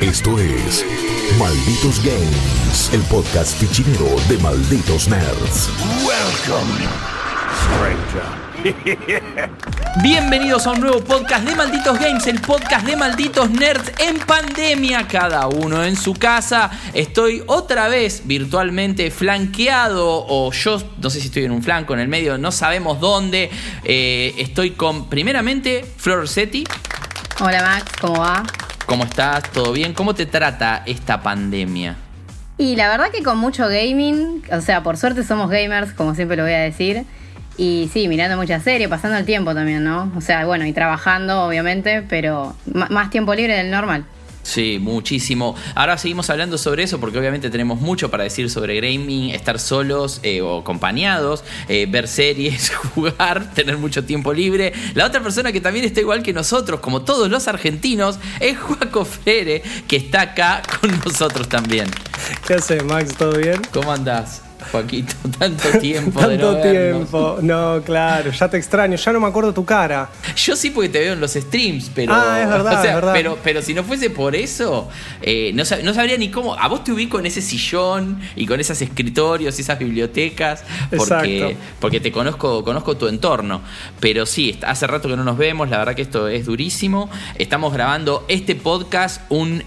Esto es Malditos Games, el podcast fichinero de Malditos Nerds. Welcome, stranger. Bienvenidos a un nuevo podcast de Malditos Games, el podcast de Malditos Nerds en pandemia, cada uno en su casa. Estoy otra vez virtualmente flanqueado, o yo no sé si estoy en un flanco, en el medio, no sabemos dónde. Eh, estoy con, primeramente, Flor Rossetti. Hola Max, ¿cómo va? ¿Cómo estás? ¿Todo bien? ¿Cómo te trata esta pandemia? Y la verdad que con mucho gaming, o sea, por suerte somos gamers, como siempre lo voy a decir. Y sí, mirando mucha serie, pasando el tiempo también, ¿no? O sea, bueno, y trabajando, obviamente, pero más tiempo libre del normal. Sí, muchísimo. Ahora seguimos hablando sobre eso porque obviamente tenemos mucho para decir sobre gaming, estar solos eh, o acompañados, eh, ver series, jugar, tener mucho tiempo libre. La otra persona que también está igual que nosotros, como todos los argentinos, es Juaco Frere, que está acá con nosotros también. ¿Qué haces, Max? ¿Todo bien? ¿Cómo andás, Joaquito? Tanto tiempo de no Tanto vernos. tiempo. No, claro, ya te extraño, ya no me acuerdo tu cara. Yo sí porque te veo en los streams, pero. Ah, es verdad, o sea, es verdad. Pero, pero si no fuese por eso, eh, no, sab- no sabría ni cómo. A vos te ubico en ese sillón y con esos escritorios y esas bibliotecas. Porque, Exacto. porque te conozco, conozco tu entorno. Pero sí, hace rato que no nos vemos, la verdad que esto es durísimo. Estamos grabando este podcast un.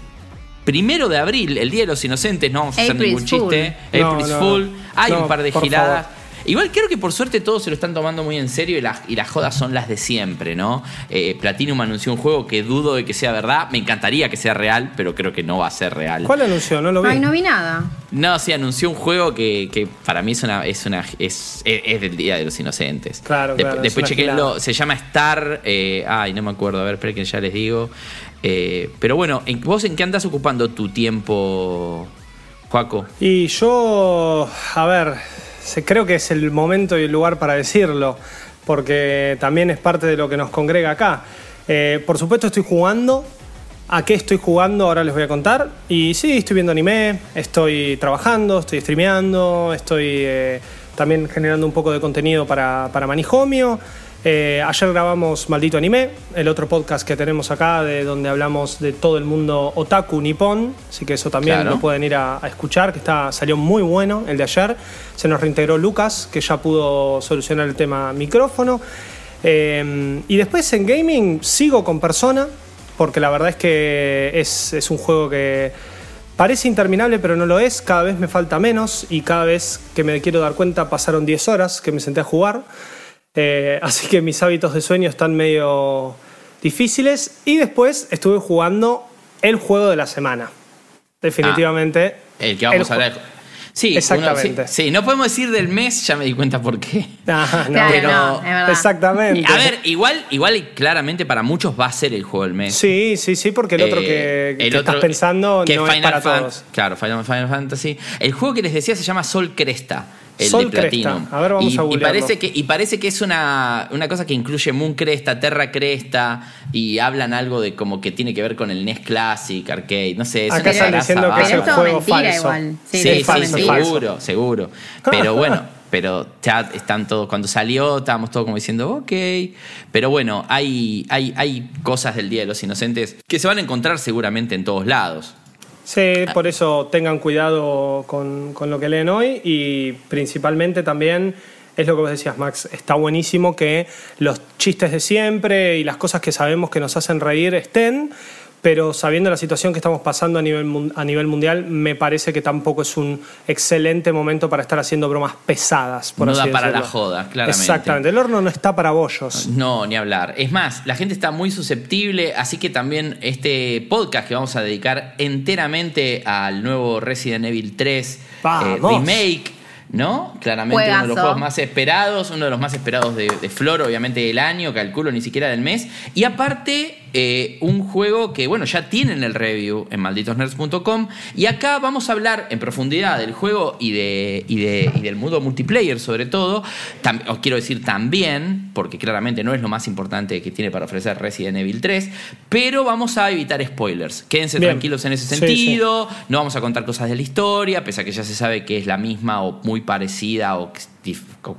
Primero de abril, el Día de los Inocentes, no vamos a hacer ningún chiste. No, April's no, Fool. Hay no, un par de giradas. favor. Igual creo que por suerte todos se lo están tomando muy en serio y las, y las jodas son las de siempre, ¿no? Eh, Platinum anunció un juego que dudo de que sea verdad. Me encantaría que sea real, pero creo que no va a ser real. ¿Cuál anunció? No lo vi. Ay, no vi nada. No, sí, anunció un juego que, que para mí es una, es una es, es, es del Día de los Inocentes. Claro, claro, es Después chequenlo, se llama Star. eh, ay, no me acuerdo, a ver, esperen que ya les digo. Eh, pero bueno, ¿en- ¿vos en qué andás ocupando tu tiempo, Juaco? Y yo, a ver, creo que es el momento y el lugar para decirlo, porque también es parte de lo que nos congrega acá. Eh, por supuesto estoy jugando. ¿A qué estoy jugando? Ahora les voy a contar. Y sí, estoy viendo anime, estoy trabajando, estoy streameando, estoy eh, también generando un poco de contenido para, para Manijomio. Eh, ayer grabamos Maldito Anime, el otro podcast que tenemos acá, de donde hablamos de todo el mundo otaku nipón, así que eso también Claro. lo pueden ir a, a escuchar, que está, salió muy bueno el de ayer. Se nos reintegró Lucas, que ya pudo solucionar el tema micrófono. Eh, y después en gaming sigo con Persona, porque la verdad es que es, es un juego que parece interminable, pero no lo es. Cada vez me falta menos y cada vez que me quiero dar cuenta pasaron 10 horas que me senté a jugar. Eh, así que mis hábitos de sueño están medio difíciles. Y después estuve jugando el juego de la semana. Definitivamente. El que vamos el a hablar. Sí, Exactamente. uno- sí, sí, no podemos decir del mes, ya me di cuenta por qué. Ah, no, Claro, pero- no, es verdad. Exactamente. A ver, igual, igual y claramente para muchos va a ser el juego del mes. Sí, sí, sí, porque el otro Eh, que, que el otro- estás pensando que no es Final para Fan- todos. Claro, Final, Final Fantasy. El juego que les decía se llama Sol Cresta. El Sol de Platinum. Cresta. A ver, vamos y, a y parece que Y parece que es una, una cosa que incluye Moon Cresta, Terra Cresta, y hablan algo de como que tiene que ver con el NES Classic, Arcade, no sé. es Acá están diciendo que es el es juego mentira falso. igual. Sí, Sí, es sí, todo falso, mentira. falso. seguro, seguro. Pero bueno, pero ya están todos, cuando salió estábamos todos como diciendo, ok. Pero bueno, hay, hay, hay cosas del Día de los Inocentes que se van a encontrar seguramente en todos lados. Sí, por eso tengan cuidado con, con lo que leen hoy y principalmente también es lo que vos decías, Max, está buenísimo que los chistes de siempre y las cosas que sabemos que nos hacen reír estén, pero sabiendo la situación que estamos pasando a nivel, a nivel mundial, me parece que tampoco es un excelente momento para estar haciendo bromas pesadas. Por No así da para la decirlo. joda, claramente. Exactamente, el horno no está para bollos. No, ni hablar. Es más, la gente está muy susceptible, así que también este podcast que vamos a dedicar enteramente al nuevo Resident Evil 3 eh, remake, ¿no? Claramente uno de los juegos más esperados, uno de los más esperados de, de Flor, obviamente del año, calculo ni siquiera del mes. Y aparte, eh, un juego que, bueno, ya tienen el review en malditosnerds.com. Y acá vamos a hablar en profundidad del juego y, de, y, de, y del mundo multiplayer, sobre todo. Tam- os quiero decir también, porque claramente no es lo más importante que tiene para ofrecer Resident Evil 3, pero vamos a evitar spoilers. Quédense Bien. tranquilos en ese Sí, sentido. No vamos a contar cosas de la historia, pese a que ya se sabe que es la misma o muy parecida o que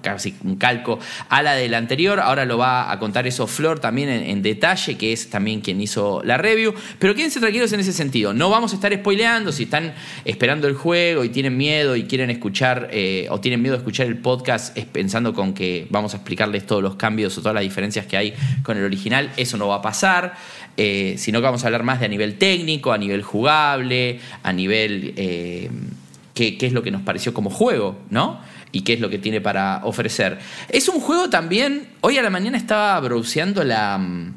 casi un calco a la del anterior. Ahora lo va a contar eso Flor también en, detalle, que es también quien hizo la review. Pero quédense tranquilos en ese sentido. No vamos a estar spoileando si están esperando el juego y tienen miedo y quieren escuchar eh, o tienen miedo de escuchar el podcast pensando con que vamos a explicarles todos los cambios o todas las diferencias que hay con el original. Eso no va a pasar. Eh, sino que vamos a hablar más de a nivel técnico, a nivel jugable, a nivel eh, qué, qué es lo que nos pareció como juego, ¿no? Y qué es lo que tiene para ofrecer. Es un juego también, hoy a la mañana estaba browseando la, mm,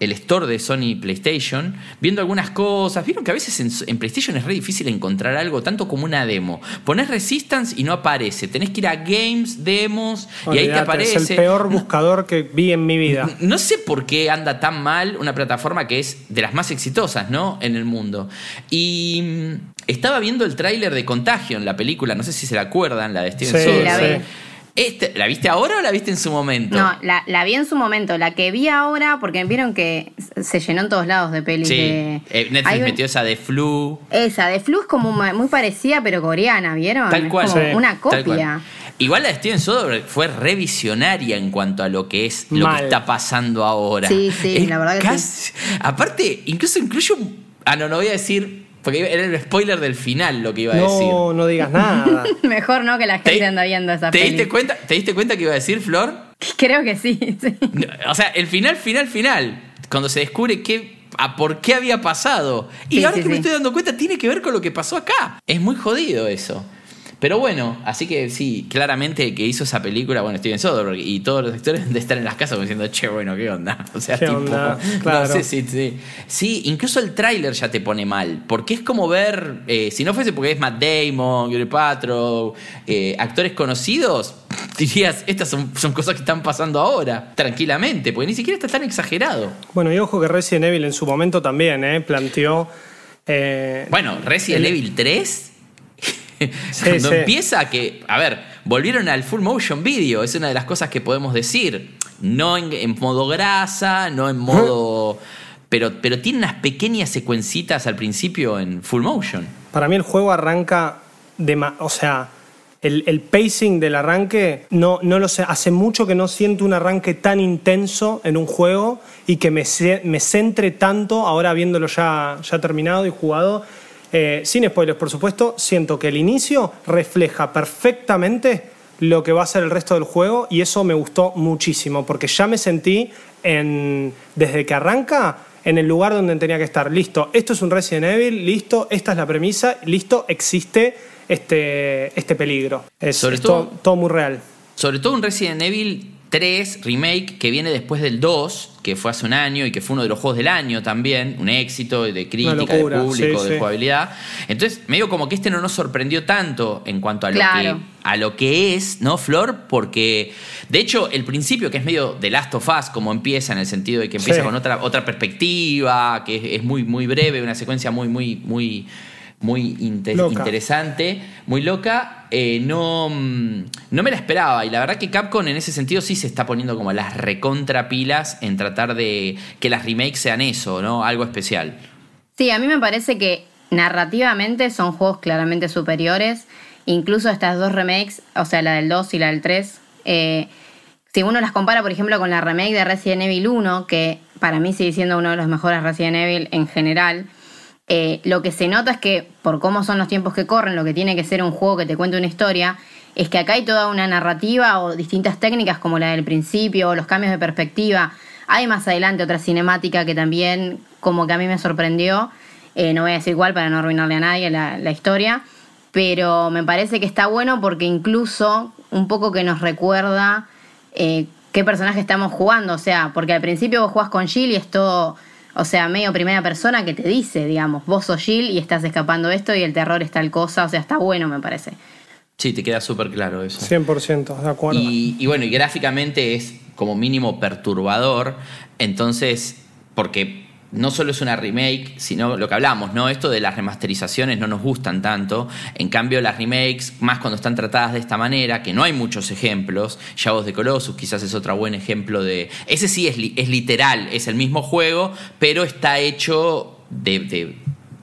el store de Sony PlayStation, viendo algunas cosas. Vieron que a veces en, PlayStation es re difícil encontrar algo, tanto como una demo. Pones Resistance y no aparece. Tenés que ir a Games, Demos, y ahí te aparece. Es el peor buscador que vi en mi vida. No, sé por qué anda tan mal una plataforma que es de las más exitosas, ¿no? En el mundo. Y mm, estaba viendo el tráiler de Contagion, la película, no sé si se la acuerdan, la de Steven sí, este, ¿La viste ahora o la viste en su momento? No, la, vi en su momento. La que vi ahora, porque vieron que se llenó en todos lados de pelis. Sí, eh, Netflix metió esa de Flu. Esa, de Flu es como muy parecida, pero coreana, ¿vieron? Tal cual. una copia. Igual la de Steven Soderbergh fue revisionaria en cuanto a lo que es lo que está pasando ahora. Sí, sí, la verdad que sí. Aparte, incluso incluye un. Ah, no, no voy a decir porque era el spoiler del final lo que iba a decir. No, no digas nada. Mejor no que la gente anda viendo esa ¿te diste cuenta ¿Te diste cuenta que iba a decir, Flor? Creo que sí, O sea, el final, final, final. Cuando se descubre qué, a por qué había pasado. Y ahora que me estoy dando cuenta, tiene que ver con lo que pasó acá. Es muy jodido eso. Pero bueno, así que sí, claramente el que hizo esa película, bueno, Steven Soderbergh y todos los actores de estar en las casas diciendo, che, bueno, ¿qué onda? O sea, ¿Qué onda? Claro. sí, sí, sí. Sí, incluso el tráiler ya te pone mal, porque es como ver, eh, si no fuese porque es Matt Damon, Gary Patro, eh, actores conocidos, dirías, estas son, cosas que están pasando ahora, tranquilamente, porque ni siquiera está tan exagerado. Bueno, y ojo que Resident Evil en su momento también eh, planteó... bueno, Resident Evil 3 Cuando empieza que, a ver, volvieron al full motion video, es una de las cosas que podemos decir. No en, modo grasa, no en modo... Pero, pero tiene unas pequeñas secuencitas al principio en full motion. Para mí el juego arranca de... O sea, el, pacing del arranque, no, no lo sé, hace mucho que no siento un arranque tan intenso en un juego y que me, me centre tanto, ahora viéndolo ya, ya terminado y jugado, eh, sin spoilers, por supuesto, siento que el inicio refleja perfectamente lo que va a ser el resto del juego y eso me gustó muchísimo porque ya me sentí en, desde que arranca en el lugar donde tenía que estar. Listo, esto es un Resident Evil, listo, esta es la premisa, listo, existe este, este peligro. Es, sobre todo, todo muy real. Sobre todo un Resident Evil 3 remake que viene después del 2, que fue hace un año y que fue uno de los juegos del año también, un éxito de crítica, de público, de jugabilidad. Entonces, medio como que este no nos sorprendió tanto en cuanto a lo, que, a lo que es, ¿no, Flor? Porque, de hecho, el principio, que es medio de Last of Us, como empieza, en el sentido de que empieza con otra, otra perspectiva, que es, muy, muy breve, una secuencia muy, muy, muy muy interesante, muy loca. Eh, no, mm, no me la esperaba. Y la verdad que Capcom en ese sentido sí se está poniendo como las recontrapilas en tratar de que las remakes sean eso, ¿no? Algo especial. Sí, a mí me parece que narrativamente son juegos claramente superiores. Incluso estas dos remakes, o sea, la del 2 y la del 3, eh, si uno las compara, por ejemplo, con la remake de Resident Evil 1, que para mí sigue siendo uno de los mejores Resident Evil en general, eh, lo que se nota es que, por cómo son los tiempos que corren, lo que tiene que ser un juego que te cuente una historia, es que acá hay toda una narrativa o distintas técnicas como la del principio, o los cambios de perspectiva. Hay más adelante otra cinemática que también como que a mí me sorprendió. Eh, no voy a decir igual para no arruinarle a nadie la, historia, pero me parece que está bueno porque incluso un poco que nos recuerda eh, qué personaje estamos jugando. O sea, porque al principio vos jugás con Jill y es todo o sea, medio primera persona que te dice, digamos, vos sos Jill y estás escapando esto y el terror es tal cosa, o sea, está bueno, me parece. Sí, te queda súper claro eso. 100%, de acuerdo. Y, y, bueno, y gráficamente es como mínimo perturbador, entonces, porque no solo es una remake, sino lo que hablamos, ¿no? Esto de las remasterizaciones no nos gustan tanto. En cambio, las remakes, más cuando están tratadas de esta manera, que no hay muchos ejemplos. Shadows de Colossus quizás es otro buen ejemplo de. Ese sí es, es literal, es el mismo juego, pero está hecho de.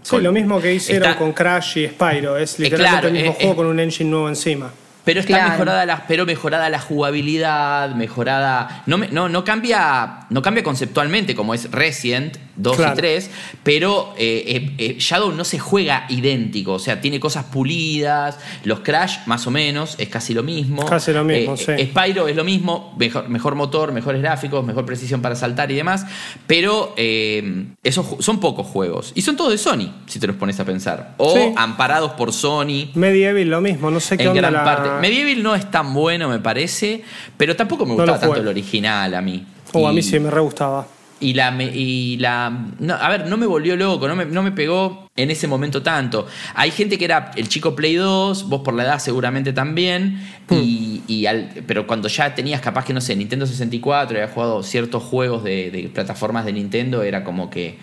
sí, lo mismo que hicieron con Crash y Spyro. Es literalmente el mismo juego con un engine nuevo encima. Pero está Claro. mejorada la, pero mejorada la jugabilidad, mejorada. No, me- no, no cambia. No cambia conceptualmente como es Resident 2 Claro. y 3. Pero eh, eh, eh, Shadow no se juega idéntico. O sea, tiene cosas pulidas. Los Crash, más o menos, es casi lo mismo. Casi lo mismo, sí. Spyro es lo mismo, mejor, mejor motor, mejores gráficos, mejor precisión para saltar y demás. Pero esos son pocos juegos. Y son todos de Sony, si te los pones a pensar. O Sí. amparados por Sony. Medieval lo mismo, no sé qué En onda gran la- parte. Medieval no es tan bueno, me parece, pero tampoco me No gustaba tanto el original a mí. Oh, a mí sí me re gustaba. Y la, y la no, a ver, no me volvió loco, no me, no me pegó en ese momento tanto. Hay gente que era el chico Play 2, vos por la edad seguramente también, Hmm. y, y al- pero cuando ya tenías capaz que, no sé, Nintendo 64, y habías jugado ciertos juegos de, de plataformas de Nintendo, era como que...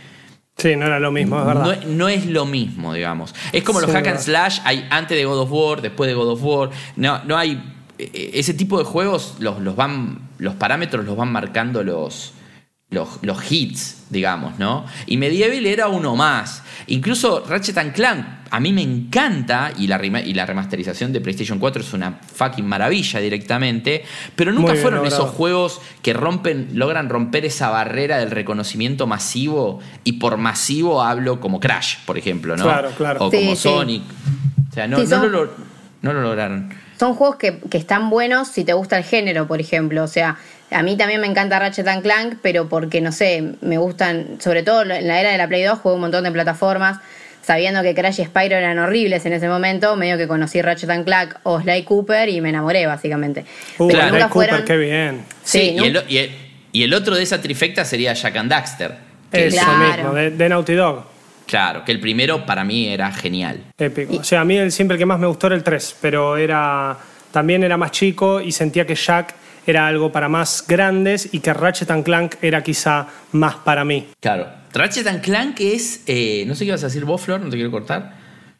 Sí, no era lo mismo, es verdad. No, no es lo mismo, digamos. Es como los hack and slash, hay antes de God of War, después de God of War. No, no hay. eh, Ese tipo de juegos los, los van. Los parámetros los van marcando los. Los, los hits, digamos, ¿no? Y Medieval era uno más. Incluso Ratchet and Clank, a mí me encanta, y la, rema- y la remasterización de PlayStation 4 es una fucking maravilla directamente, pero nunca bien fueron logrado. esos juegos que rompen, logran romper esa barrera del reconocimiento masivo, y por masivo hablo como Crash, por ejemplo, ¿no? Claro, claro. O Sí, como sí. Sonic. O sea, no, Sí, no son- lo, no lo lograron. Son juegos que, que están buenos si te gusta el género, por ejemplo. O sea, a mí también me encanta Ratchet and Clank, pero porque, no sé, me gustan, sobre todo en la era de la Play 2, jugué un montón de plataformas. Sabiendo que Crash y Spyro eran horribles en ese momento, medio que conocí Ratchet and Clank o Sly Cooper y me enamoré, básicamente. Uh, pero nunca Cooper, fueron. qué bien. Sí, Sí, y, el, y, el, y el otro de esa trifecta sería Jack and Daxter. que Eso es- Claro. mismo, de, de Naughty Dog. claro, que el primero para mí era genial. Épico. O sea, a mí el, siempre el que más me gustó era el 3, pero era también era más chico y sentía que Jack era algo para más grandes y que Ratchet and Clank era quizá más para mí. Claro. Ratchet and Clank es. eh, no sé qué ibas a decir vos, Flor, no te quiero cortar.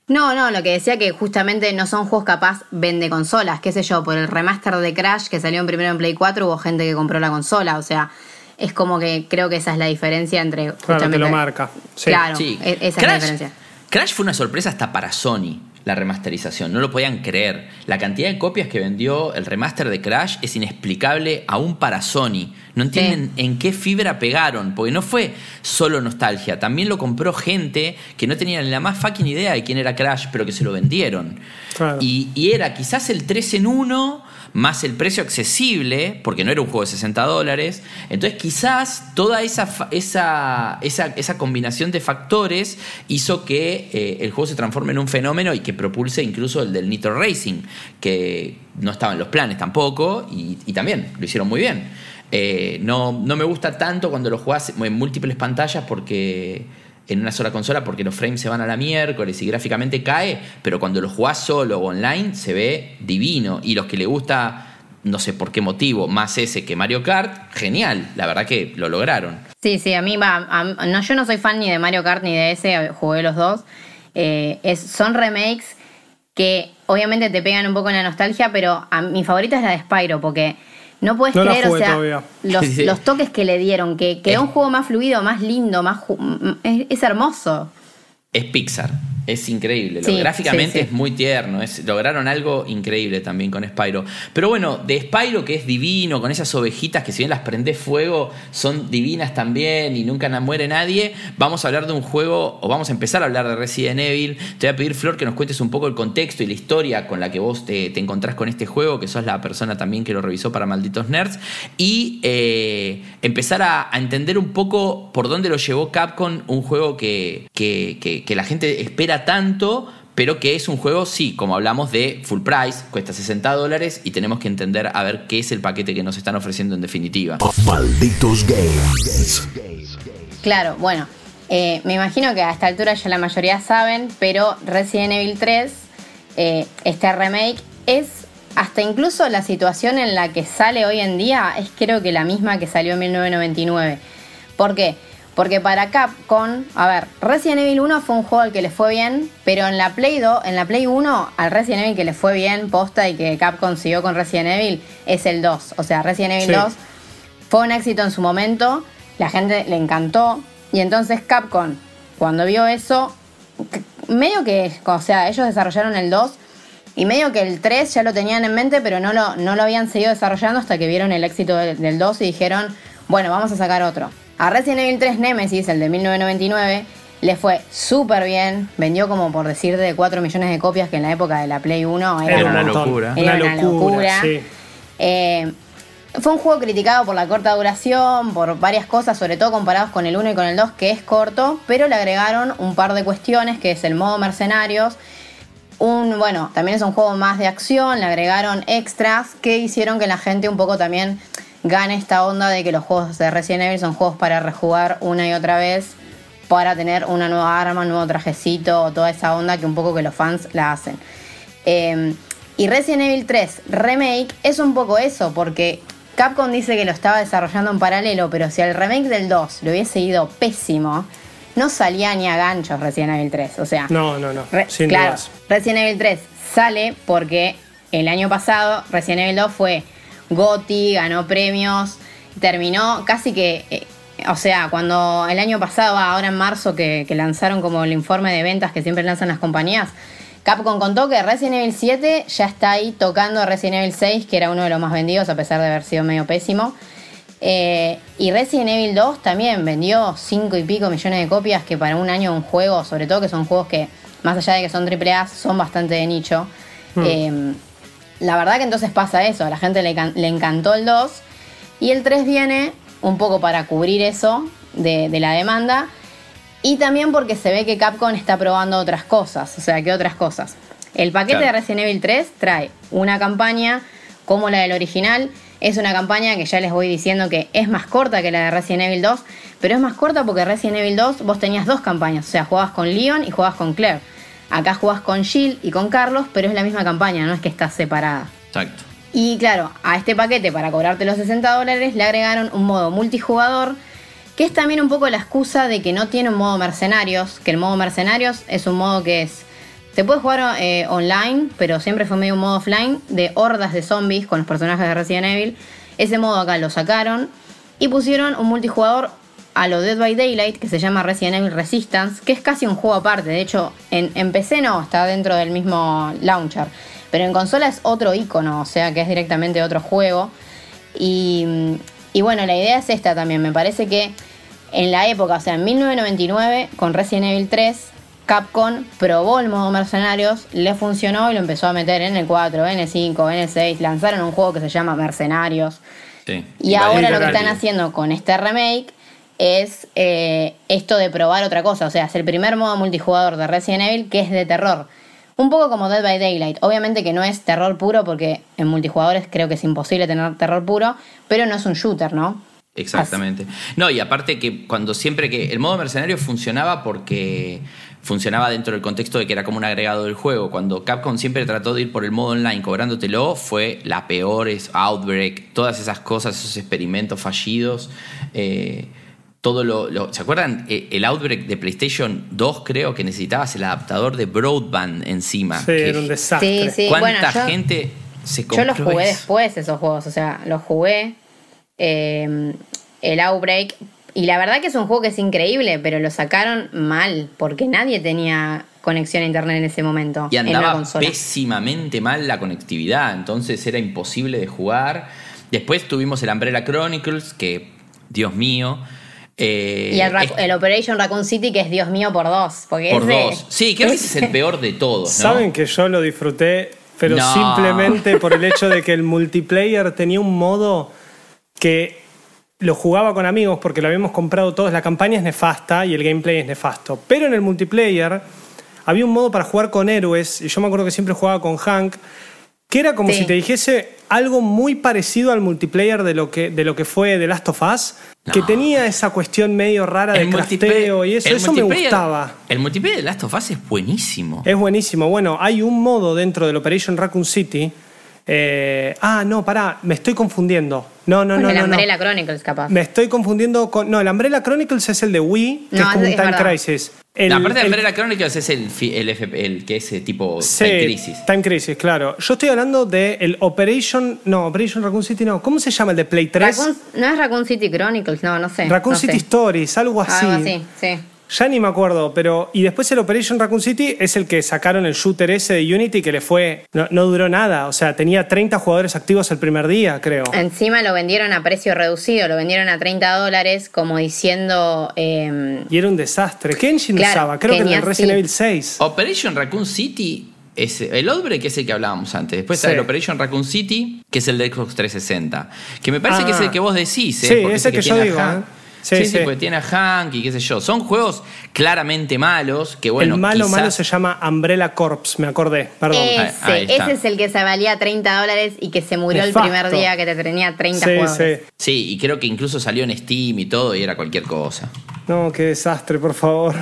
No, no, lo que decía que justamente no son juegos capaz vende consolas, qué sé yo, por el remaster de Crash que salió en primero en Play 4 hubo gente que compró la consola, o sea, es como que creo que esa es la diferencia entre Claro, justamente te lo marca. Sí. Claro, Sí. e- esa es la diferencia. Crash fue una sorpresa hasta para Sony, la remasterización. No lo podían creer. La cantidad de copias que vendió el remaster de Crash es inexplicable aún para Sony. No entienden en qué fibra pegaron, porque no fue solo nostalgia. También lo compró gente que no tenía ni la más fucking idea de quién era Crash, pero que se lo vendieron. Claro. Y, y era quizás el 3 en 1 más el precio accesible, porque no era un juego de 60 dólares. Entonces quizás toda esa, esa, esa, esa combinación de factores hizo que eh, el juego se transforme en un fenómeno y que propulse incluso el del Nitro Racing, que no estaba en los planes tampoco, y, y también lo hicieron muy bien. Eh, no, no me gusta tanto cuando lo jugás en múltiples pantallas porque en una sola consola porque los frames se van a la miércoles y gráficamente cae, pero cuando lo jugás solo o online se ve divino. Y los que le gusta, no sé por qué motivo, más ese que Mario Kart, genial. La verdad que lo lograron. Sí, sí, a mí va, a- no, yo no soy fan ni de Mario Kart ni de ese, jugué los dos. Eh, es, son remakes que obviamente te pegan un poco en la nostalgia, pero a, mi favorita es la de Spyro, porque no puedes No creer, o sea, todavía. los, Sí. los toques que le dieron, que quedó Es- un juego más fluido, más lindo, más es hermoso. Es Pixar. Es increíble. Lo- gráficamente sí, sí. es muy tierno. Es, lograron algo increíble también con Spyro. Pero bueno, de Spyro, que es divino, con esas ovejitas que si bien las prendés fuego, son divinas también y nunca muere nadie. Vamos a hablar de un juego, o vamos a empezar a hablar de Resident Evil. Te voy a pedir, Flor, que nos cuentes un poco el contexto y la historia con la que vos te, te encontrás con este juego, que sos la persona también que lo revisó para Malditos Nerds. Y eh, empezar a, a entender un poco por dónde lo llevó Capcom, un juego que, que- que- que la gente espera tanto, pero que es un juego, sí, como hablamos de full price, cuesta 60 dólares y tenemos que entender a ver qué es el paquete que nos están ofreciendo en definitiva. Malditos Games. Claro, bueno, eh, me imagino que a esta altura ya la mayoría saben, pero Resident Evil 3, eh, este remake, es hasta incluso la situación en la que sale hoy en día, es creo que la misma que salió en 1999. ¿Por qué? Porque para Capcom, a ver, Resident Evil 1 fue un juego al que le fue bien, pero en la Play 2, en la Play 1, al Resident Evil que le fue bien, posta y que Capcom siguió con Resident Evil, es el 2. O sea, Resident Evil Sí. 2 fue un éxito en su momento, la gente le encantó y entonces Capcom, cuando vio eso, medio que, o sea, ellos desarrollaron el 2 Y medio que el 3 ya lo tenían en mente, pero no lo, no lo habían seguido desarrollando hasta que vieron el éxito del, del 2 y dijeron, bueno, vamos a sacar otro. A Resident Evil 3 Nemesis, el de 1999, le fue súper bien. Vendió como por decir de 4 millones de copias, que en la época de la Play 1 era, Era una locura. Era una locura. sí. Eh, fue un juego criticado por la corta duración, por varias cosas, sobre todo comparados con el 1 y con el 2, que es corto, pero le agregaron un par de cuestiones, que es el modo mercenarios. Un, bueno, también es un juego más de acción, le agregaron extras que hicieron que la gente un poco también gane esta onda de que los juegos de Resident Evil son juegos para rejugar una y otra vez, para tener una nueva arma, un nuevo trajecito, toda esa onda que un poco que los fans la hacen. Eh, y Resident Evil 3 Remake es un poco eso, porque Capcom dice que lo estaba desarrollando en paralelo, pero si al remake del 2 le hubiese ido pésimo, no salía ni a ganchos Resident Evil 3. O sea, No, no, no. Re- sin claro, dudas. Resident Evil 3 sale porque el año pasado Resident Evil 2 fue GOTY, ganó premios, terminó casi que, eh, o sea, cuando el año pasado, ahora en marzo, que, que lanzaron como el informe de ventas que siempre lanzan las compañías, Capcom contó que Resident Evil 7 ya está ahí tocando a Resident Evil 6, que era uno de los más vendidos a pesar de haber sido medio pésimo. Eh, y Resident Evil 2 también vendió 5 y pico millones de copias, que para un año un juego, sobre todo que son juegos que, más allá de que son AAA, son bastante de nicho. Eh, la verdad que entonces pasa eso, a la gente le, le encantó el 2 y el 3 viene un poco para cubrir eso de, de la demanda y también porque se ve que Capcom está probando otras cosas, o sea, que otras cosas. El paquete Claro. de Resident Evil 3 trae una campaña como la del original, es una campaña que ya les voy diciendo que es más corta que la de Resident Evil 2, pero es más corta porque Resident Evil 2 vos tenías dos campañas, o sea, jugabas con Leon y jugabas con Claire. Acá jugás con Jill y con Carlos, pero es la misma campaña, no es que está separada. Exacto. Y claro, a este paquete para cobrarte los 60 dólares le agregaron un modo multijugador, que es también un poco la excusa de que no tiene un modo mercenarios, que el modo mercenarios es un modo que es... Se puede jugar eh, online, pero siempre fue medio un modo offline, de hordas de zombies con los personajes de Resident Evil. Ese modo acá lo sacaron y pusieron un multijugador a lo Dead by Daylight que se llama Resident Evil Resistance, que es casi un juego aparte. De hecho, en, en PC no, está dentro del mismo launcher. Pero en consola es otro icono, o sea que es directamente otro juego. Y, y bueno, la idea es esta también. Me parece que en la época, o sea, en 1999, con Resident Evil 3, Capcom probó el modo mercenarios, le funcionó y lo empezó a meter en el 4, en el 5, en el 6. Lanzaron un juego que se llama Mercenarios. Sí. Y ahora lo que están haciendo con este remake es eh, esto de probar otra cosa. O sea, es el primer modo multijugador de Resident Evil que es de terror. Un poco como Dead by Daylight. Obviamente que no es terror puro porque en multijugadores creo que es imposible tener terror puro, pero no es un shooter, ¿no? Exactamente. No, y aparte que cuando siempre que el modo mercenario funcionaba porque funcionaba dentro del contexto de que era como un agregado del juego. Cuando Capcom siempre trató de ir por el modo online cobrándotelo, fue la peor, es Outbreak, todas esas cosas, esos experimentos fallidos. eh, todo lo, lo- ¿Se acuerdan? Eh, El Outbreak de PlayStation 2 creo que necesitabas el adaptador de Broadband encima. Sí, que- era un desastre. Sí, sí. ¿Cuánta bueno, yo- gente se Yo compró los jugué eso? después, esos juegos. O sea, los jugué. eh, el Outbreak. Y la verdad que es un juego que es increíble, pero lo sacaron mal, porque nadie tenía conexión a internet en ese momento. Y en la andaba pésimamente mal la conectividad, entonces era imposible de jugar. Después tuvimos el Umbrella Chronicles, que, Dios mío. Eh, Y el, es- el Operation Raccoon City, que es Dios mío por dos. Porque por ese- dos. Sí, creo que ese es el peor de todos, ¿no? Saben que yo lo disfruté, pero No. simplemente por el hecho de que el multiplayer tenía un modo que lo jugaba con amigos porque lo habíamos comprado todos. La campaña es nefasta y el gameplay es nefasto. Pero en el multiplayer había un modo para jugar con héroes, y yo me acuerdo que siempre jugaba con Hank, que era como Sí. si te dijese algo muy parecido al multiplayer de lo que, de lo que fue The Last of Us, que tenía esa cuestión medio rara de multiplayer- crafteo y eso. Eso me gustaba. El multiplayer de Last of Us es buenísimo. Es buenísimo. Bueno, hay un modo dentro del Operation Raccoon City. eh, ah, no, pará, me estoy confundiendo. No, no, con no, el no, no. Umbrella Chronicles, capaz. Me estoy confundiendo con. No, el Umbrella Chronicles es el de Wii, que No, es como es- un Time verdad. Crisis. El, la parte de el- Umbrella Chronicles es el, fi- el, FP el que es eh, tipo Sí, Time Crisis. Time Crisis, claro. Yo estoy hablando de el Operation. No, Operation Raccoon City no. ¿Cómo se llama el de Play 3? Raccoon- no es Raccoon City Chronicles, no, no sé. Raccoon no sé. City Stories, algo así. Algo así, sí. Ya ni me acuerdo, pero. Y después el Operation Raccoon City es el que sacaron el shooter ese de Unity que le fue. No, no duró nada. O sea, tenía 30 jugadores activos el primer día, creo. Encima lo vendieron a precio reducido, lo vendieron a 30 dólares, como diciendo. eh, Y era un desastre. ¿Qué engine Claro, usaba? Creo que en el Resident. Evil 6. Operation Raccoon City es el Outbreak es el que hablábamos antes. Después está el Operation Raccoon City, que es el de Xbox 360. Que me parece Ah. que es el que vos decís, ¿eh? Sí, Porque ese el que yo digo. ¿eh? Sí, Sí, sí, porque tiene a Hank y qué sé yo. Son juegos claramente malos, que bueno, el malo quizás- malo se llama Umbrella Corps, me acordé. Perdón. Ese, ahí ese es el que se valía 30 dólares y que se murió el primer día que te tenía 30 sí, jugadores. sí. Sí, y creo que incluso salió en Steam y todo y era cualquier cosa. No, qué desastre, por favor.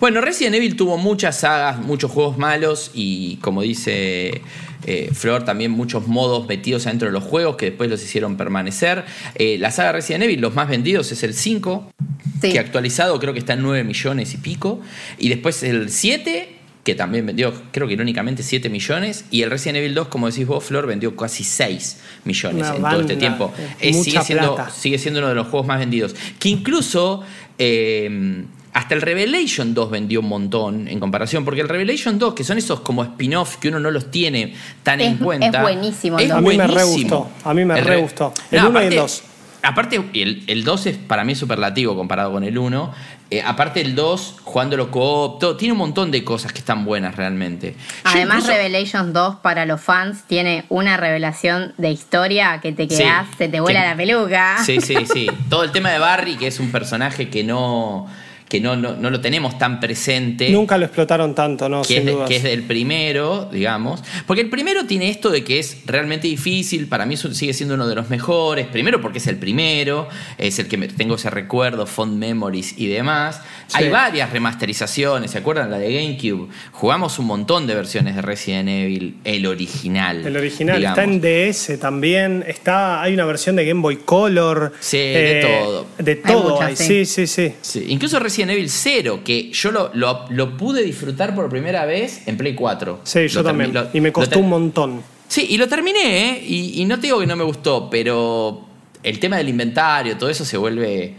Bueno, Resident Evil tuvo muchas sagas, muchos juegos malos y como dice eh, Flor, también muchos modos metidos adentro de los juegos que después los hicieron permanecer. Eh, la saga Resident Evil, los más vendidos es el 5, Sí. que actualizado creo que está en 9 millones y pico. Y después el 7, que también vendió, creo que irónicamente 7 millones. Y el Resident Evil 2, como decís vos, Flor, vendió casi 6 millones Una en todo este tiempo. eh, sigue, siendo, plata. sigue siendo uno de los juegos más vendidos. Que incluso... eh, hasta el Revelation 2 vendió un montón en comparación, porque el Revelation 2, que son esos como spin-off que uno no los tiene tan en cuenta. es buenísimo el es. A mí me re buenísimo. gustó, a mí me El re gustó. El No, uno y el aparte- dos. Aparte, el, el 2 es para mí superlativo comparado con el 1. Eh, aparte, el 2, jugándolo co-op, todo, tiene un montón de cosas que están buenas realmente. Además, incluso- Revelations 2 para los fans tiene una revelación de historia que te Sí, quedás, se te vuela que- la peluca. Sí, sí, sí. Todo el tema de Barry, que es un personaje que no, que no, no, no lo tenemos tan presente. Nunca lo explotaron tanto, no, que sin es, de- dudas. que es del primero, digamos. Porque el primero tiene esto de que es realmente difícil. Para mí sigue siendo uno de los mejores. Primero porque es el primero, es el que me- tengo ese recuerdo, fond memories y demás. Sí. Hay varias remasterizaciones, ¿se acuerdan? La de GameCube. Jugamos un montón de versiones de Resident Evil, el original. El original digamos. está en DS también. Está, hay una versión de Game Boy Color. Sí, de todo. De Hay todo muchas, hay, sí. sí, sí, sí. Sí, incluso Resident Evil 0, que yo lo, lo- lo pude disfrutar por primera vez en Play 4. Sí, yo también. lo- y me costó un montón. Sí, y lo terminé, ¿eh? y, y no te digo que no me gustó, pero el tema del inventario, todo eso se vuelve...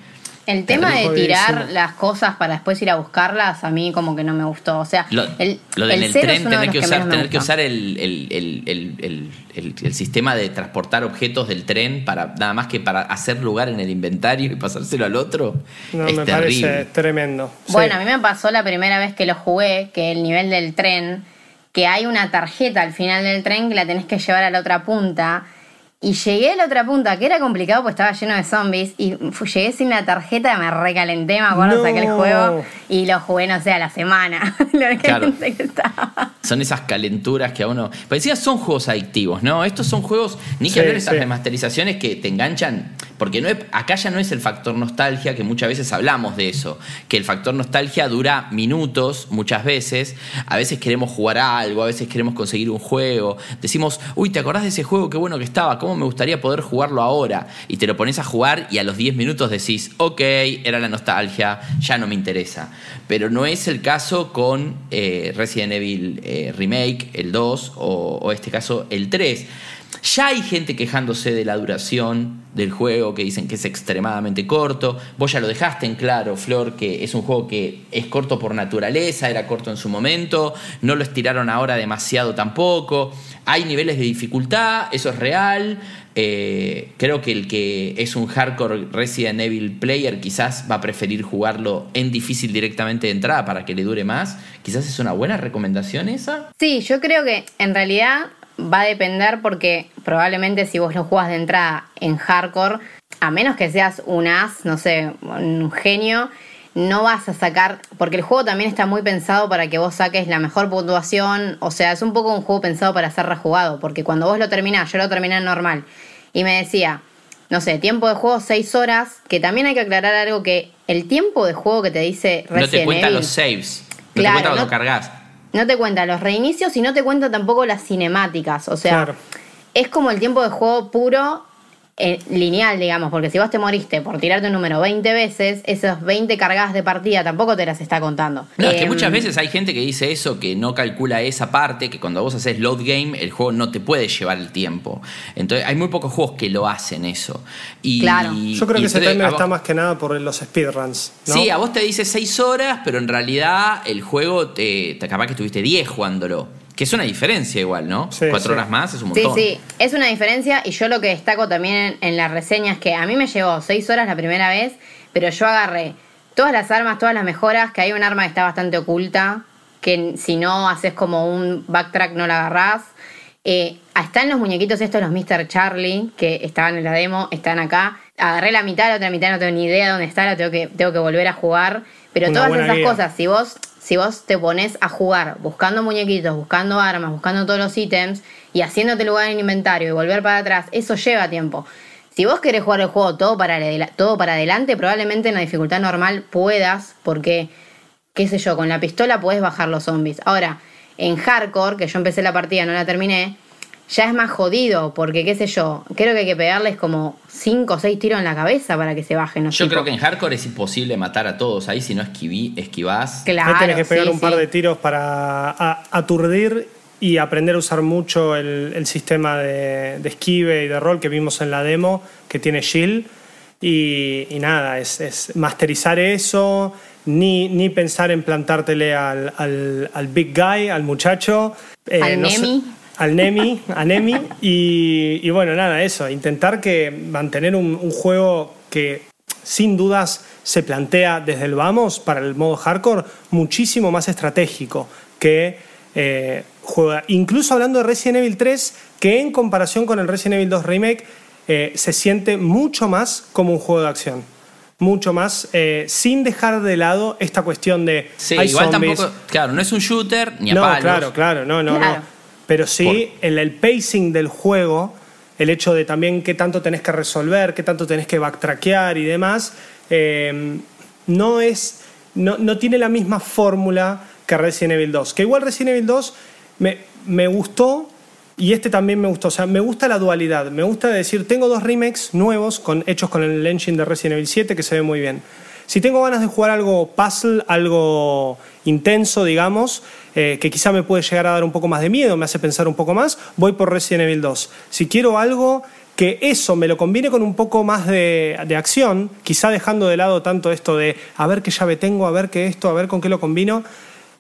El tema de tirar las cosas para después ir a buscarlas, a mí como que no me gustó. O sea, Lo, el, lo del el el cero tren, es uno de tener, los que que usar, tener que usar el, el- el- el- el- el- el sistema de transportar objetos del tren para nada más que para hacer lugar en el inventario y pasárselo al otro. No, es me terrible. parece tremendo. Sí. Bueno, a mí me pasó la primera vez que lo jugué, que el nivel del tren, que hay una tarjeta al final del tren que la tenés que llevar a la otra punta. Y llegué a la otra punta, que era complicado porque estaba lleno de zombies. Y llegué sin la tarjeta, me recalenté, me acuerdo, No. saqué el juego y lo jugué, no sé, a la semana. lo Claro. caliente que estaba. Son esas calenturas que a uno. Parecía son juegos adictivos, ¿no? Estos son juegos, ni que Sí, hablar de esas sí. remasterizaciones que te enganchan. Porque no es- acá ya no es el factor nostalgia, que muchas veces hablamos de eso. Que el factor nostalgia dura minutos, muchas veces. A veces queremos jugar a algo, a veces queremos conseguir un juego. Decimos, uy, ¿te acordás de ese juego? Qué bueno que estaba. ¿Cómo me gustaría poder jugarlo ahora? Y te lo pones a jugar y a los 10 minutos decís, ok, era la nostalgia, ya no me interesa. Pero no es el caso con eh, Resident Evil eh, Remake, el 2, o, o este caso el 3. Ya hay gente quejándose de la duración del juego, que dicen que es extremadamente corto. Vos ya lo dejaste en claro, Flor, que es un juego que es corto por naturaleza, era corto en su momento, no lo estiraron ahora demasiado tampoco. Hay niveles de dificultad, eso es real. Eh, creo que el que es un hardcore Resident Evil player quizás va a preferir jugarlo en difícil directamente de entrada para que le dure más. Quizás es una buena recomendación esa. Sí, yo creo que en realidad va a depender porque probablemente si vos lo jugás de entrada en hardcore, a menos que seas un as, no sé, un genio, no vas a sacar, porque el juego también está muy pensado para que vos saques la mejor puntuación, o sea, es un poco un juego pensado para ser rejugado, porque cuando vos lo terminás, yo lo terminé en normal, y me decía, no sé, tiempo de juego 6 horas, que también hay que aclarar algo que el tiempo de juego que te dice no te Resident cuenta Evil, los saves. No Claro, te cuenta cuando no- cargas. No te cuenta los reinicios y no te cuenta tampoco las cinemáticas. O sea, Claro. es como el tiempo de juego puro eh, lineal, digamos, porque si vos te moriste por tirarte un número 20 veces, esas 20 cargadas de partida tampoco te las está contando. No, es que Em, muchas veces hay gente que dice eso, que no calcula esa parte, que cuando vos haces load game, el juego no te puede llevar el tiempo. Entonces, hay muy pocos juegos que lo hacen eso. Y, Claro. Yo creo y que ese entonces, término a vos- está más que nada por los speedruns. ¿no? Sí, a vos te dice 6 horas, pero en realidad el juego te, te capaz que estuviste 10 jugándolo. Que es una diferencia igual, ¿no? Sí, 4 sí. horas más es un Sí, montón. sí, es una diferencia y yo lo que destaco también en, en la reseña es que a mí me llevó 6 horas la primera vez, pero yo agarré todas las armas, todas las mejoras, que hay un arma que está bastante oculta, que si no haces como un backtrack no la agarrás. Eh, están los muñequitos estos, los Mr. Charlie, que estaban en la demo, están acá. Agarré la mitad, la otra mitad no tengo ni idea dónde está, la tengo que, tengo que volver a jugar. Pero Una todas esas cosas, si vos, si vos te pones a jugar buscando muñequitos, buscando armas, buscando todos los ítems y haciéndote lugar en el inventario y volver para atrás, eso lleva tiempo. Si vos querés jugar el juego todo para, todo para adelante, probablemente en la dificultad normal puedas, porque, qué sé yo, con la pistola podés bajar los zombies. Ahora, en hardcore, que yo empecé la partida, no la terminé, ya es más jodido, porque qué sé yo, creo que hay que pegarles como 5 o 6 tiros en la cabeza para que se bajen los Yo creo que en hardcore es imposible matar a todos ahí si no esquiví, esquivás. Claro, Ahí tenés que pegar sí, un par sí. de tiros para aturdir y aprender a usar mucho el, el sistema de, de esquive y de rol que vimos en la demo, que tiene Shield. Y, y nada, es, es masterizar eso, ni, ni pensar en plantártele al, al, al big guy, al muchacho. eh, Al sé- Nemi. Al Nemi, a Nemi. Y, y bueno, nada, eso, intentar que mantener un, un juego que sin dudas se plantea desde el vamos para el modo hardcore muchísimo más estratégico que eh, juega. Incluso hablando de Resident Evil 3, que en comparación con el Resident Evil 2 Remake eh, se siente mucho más como un juego de acción. Mucho más, eh, sin dejar de lado esta cuestión de. Sí, hay igual zombies. tampoco. Claro, no es un shooter ni a No, palos. claro, claro, no, no, Claro. no. Pero sí, el, el pacing del juego, el hecho de también qué tanto tenés que resolver, qué tanto tenés que backtrackear y demás, eh, no es. No, no tiene la misma fórmula que Resident Evil 2. Que igual Resident Evil 2 me, me gustó y este también me gustó. O sea, me gusta la dualidad. Me gusta decir, tengo dos remakes nuevos con, hechos con el engine de Resident Evil 7 que se ve muy bien. Si tengo ganas de jugar algo puzzle, algo intenso, digamos, eh, que quizá me puede llegar a dar un poco más de miedo, me hace pensar un poco más, voy por Resident Evil 2. Si quiero algo que eso me lo combine con un poco más de, acción, quizá dejando de lado tanto esto de a ver qué llave tengo, a ver qué esto, a ver con qué lo combino,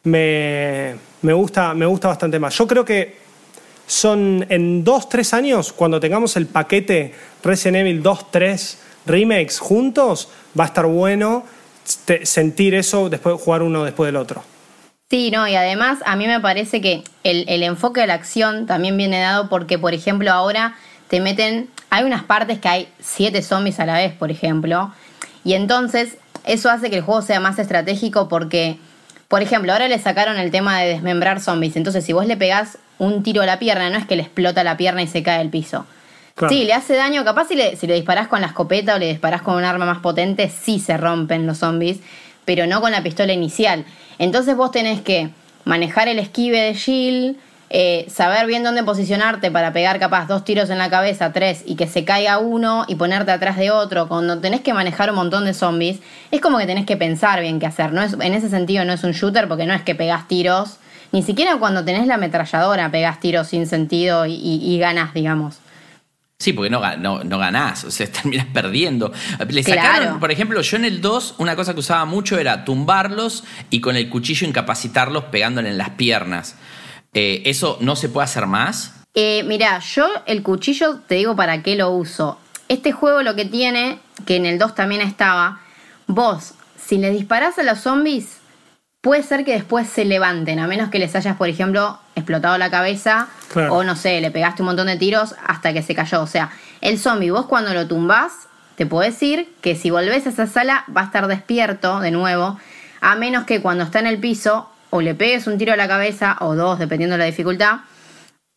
me, me gusta, me gusta bastante más. Yo creo que son en dos, tres años, cuando tengamos el paquete Resident Evil 2, 3 remakes juntos, va a estar bueno sentir eso después de jugar uno después del otro. Sí, no, y además a mí me parece que el, el enfoque de la acción también viene dado porque, por ejemplo, ahora te meten, hay unas partes que hay siete zombies a la vez, por ejemplo, y entonces eso hace que el juego sea más estratégico porque, por ejemplo, ahora le sacaron el tema de desmembrar zombies, entonces si vos le pegás un tiro a la pierna, no es que le explota la pierna y se cae al piso. Sí, le hace daño. Capaz si le, si le disparás con la escopeta o le disparás con un arma más potente, sí se rompen los zombies, pero no con la pistola inicial. Entonces vos tenés que manejar el esquive de Jill, eh, saber bien dónde posicionarte para pegar capaz dos tiros en la cabeza, tres, y que se caiga uno y ponerte atrás de otro. Cuando tenés que manejar un montón de zombies, es como que tenés que pensar bien qué hacer. No es, en ese sentido no es un shooter porque no es que pegás tiros. Ni siquiera cuando tenés la ametralladora pegás tiros sin sentido y, y, y ganás, digamos. Sí, porque no, no, no ganás, o sea, terminás perdiendo. Le Claro. sacaron, por ejemplo, yo en el 2, una cosa que usaba mucho era tumbarlos y con el cuchillo incapacitarlos pegándole en las piernas. Eh, ¿Eso no se puede hacer más? Eh, mira, yo el cuchillo te digo para qué lo uso. Este juego lo que tiene, que en el 2 también estaba, vos, si le disparás a los zombies, puede ser que después se levanten, a menos que les hayas, por ejemplo, explotado la cabeza Claro. o no sé, le pegaste un montón de tiros hasta que se cayó. O sea, el zombie, vos cuando lo tumbás, te puedo decir que si volvés a esa sala va a estar despierto de nuevo, a menos que cuando está en el piso o le pegues un tiro a la cabeza o dos, dependiendo de la dificultad,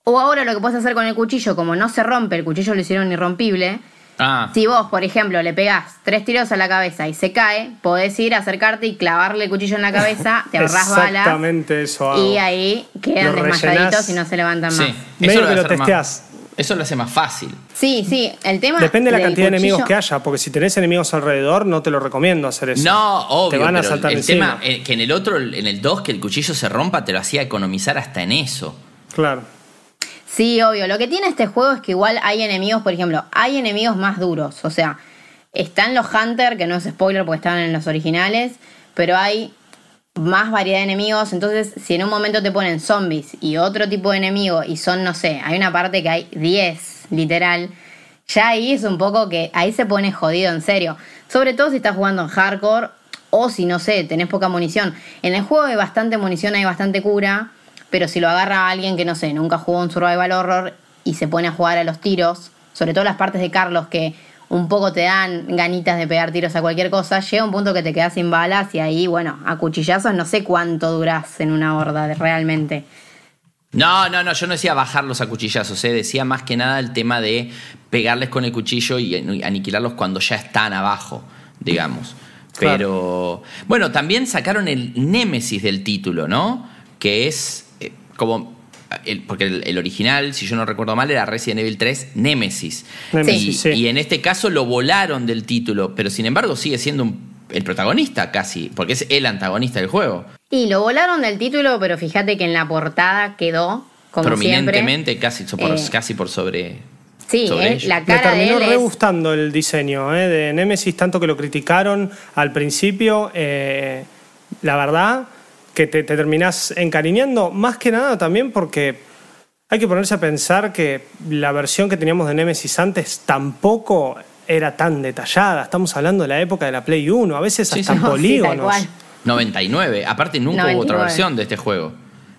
o ahora lo que puedes hacer con el cuchillo, como no se rompe, el cuchillo lo hicieron irrompible. Ah, Si vos, por ejemplo, le pegás tres tiros a la cabeza y se cae, podés ir, acercarte y clavarle el cuchillo en la cabeza, te ahorrás balas Exactamente eso hago. y ahí quedan Lo desmayaditos rellenás. y no se levantan sí. más. Eso Medio lo que a lo más. testeás. Eso lo hace más fácil. Sí, sí, el tema. Depende de la cantidad de enemigos que haya, porque si tenés enemigos alrededor, no te lo recomiendo hacer eso. No, obvio. Te van a pero saltar el encima. tema eh, que en el otro, en el 2, que el cuchillo se rompa, te lo hacía economizar hasta en eso. Claro. Sí, obvio. Lo que tiene este juego es que igual hay enemigos, por ejemplo, hay enemigos más duros. O sea, están los Hunter, que no es spoiler porque estaban en los originales, pero hay más variedad de enemigos. Entonces, si en un momento te ponen zombies y otro tipo de enemigo y son, no sé, hay una parte que hay 10, literal. Ya ahí es un poco que ahí se pone jodido en serio. Sobre todo si estás jugando en hardcore o si, no sé, tenés poca munición. En el juego hay bastante munición, hay bastante cura. Pero si lo agarra alguien que no sé, nunca jugó un survival horror y se pone a jugar a los tiros, sobre todo las partes de Carlos que un poco te dan ganitas de pegar tiros a cualquier cosa, llega un punto que te quedas sin balas y ahí, bueno, a cuchillazos no sé cuánto durás en una horda de- realmente. No, no, no, yo no decía bajarlos a cuchillazos, ¿eh? decía más que nada el tema de pegarles con el cuchillo y aniquilarlos cuando ya están abajo, digamos. Claro. Pero, bueno, también sacaron el némesis del título, ¿no? Que es como... el- porque el, el original, si yo no recuerdo mal, era Resident Evil 3 Nemesis. Nemesis, y, sí. y en este caso lo volaron del título, pero sin embargo sigue siendo un- el protagonista casi, porque es el antagonista del juego. Y lo volaron del título, pero fíjate que en la portada quedó, como siempre. Prominentemente, casi, por, Eh, casi por sobre... Sí, sobre eh, la Me cara de terminó él re es- gustando el diseño eh, de Nemesis, tanto que lo criticaron al principio. eh, la verdad que te, te terminás encariñando, más que nada también porque hay que ponerse a pensar que la versión que teníamos de Nemesis antes tampoco era tan detallada. Estamos hablando de la época de la Play 1, a veces Sí, hasta sí. en No, sí, polígonos. cual. 99. Aparte, nunca hubo otra 99. versión de este juego.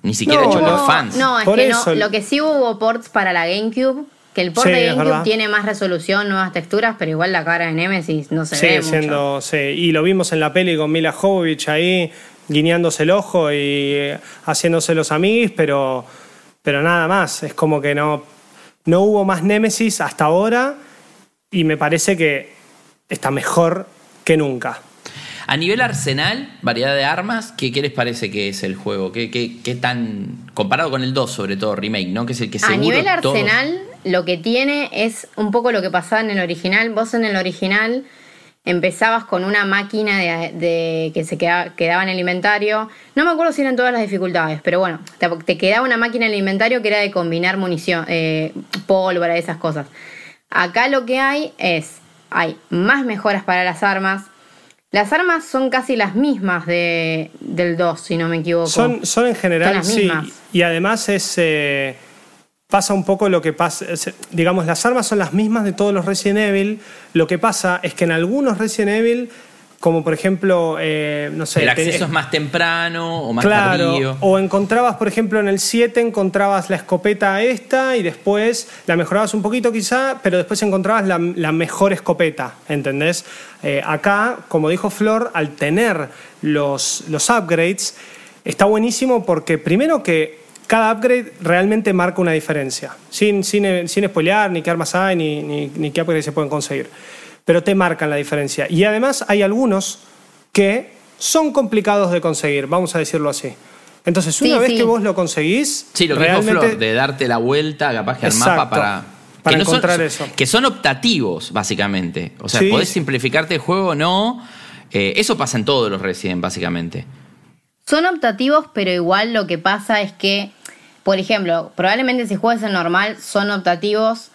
Ni siquiera No, hecho por No, fans. No, es Por que eso- no. Lo que sí hubo ports para la GameCube, que el port Sí, de GameCube tiene más resolución, nuevas texturas, pero igual la cara de Nemesis no se ve Sigue mucho. sí. Y lo vimos en la peli con Mila Jovovich ahí, guiñándose el ojo y eh, haciéndose los amiguis, pero, pero nada más. Es como que no, no hubo más Némesis hasta ahora y me parece que está mejor que nunca. A nivel arsenal, variedad de armas, ¿qué, qué les parece que es el juego? ¿Qué, qué, qué tan. comparado con el 2, sobre todo, remake, ¿no? Que es el que A nivel todos- arsenal, lo que tiene es un poco lo que pasaba en el original. Vos en el original empezabas con una máquina de, de- que se queda- quedaba en el inventario. No me acuerdo si eran todas las dificultades, pero bueno, te, te quedaba una máquina en el inventario que era de combinar munición, eh, pólvora, esas cosas. Acá lo que hay es, hay más mejoras para las armas. Las armas son casi las mismas de, del 2, si no me equivoco. Son, son en general, Son las sí. Y además es. eh, pasa un poco lo que pasa. es- digamos, las armas son las mismas de todos los Resident Evil. Lo que pasa es que en algunos Resident Evil, como por ejemplo, eh, no sé. El acceso es más temprano o más Claro, tardío. o encontrabas, por ejemplo, en el 7 encontrabas la escopeta esta y después la mejorabas un poquito quizá, pero después encontrabas la, la mejor escopeta, ¿entendés? Eh, acá, como dijo Flor, al tener los, los upgrades, está buenísimo porque primero que cada upgrade realmente marca una diferencia, sin, sin, sin spoilear ni qué armas hay ni, ni, ni qué upgrades se pueden conseguir, pero te marcan la diferencia. Y además hay algunos que son complicados de conseguir, vamos a decirlo así. Entonces, una Sí, vez sí. que vos lo conseguís, Sí, lo que dijo realmente Flor, de darte la vuelta capaz que al Exacto, mapa para. para que no son- encontrar eso. Que son optativos, básicamente. O sea, Sí, podés simplificarte el juego o no. Eh, eso pasa en todos los Resident, básicamente. Son optativos, pero igual lo que pasa es que, por ejemplo, probablemente si juegas en normal son optativos,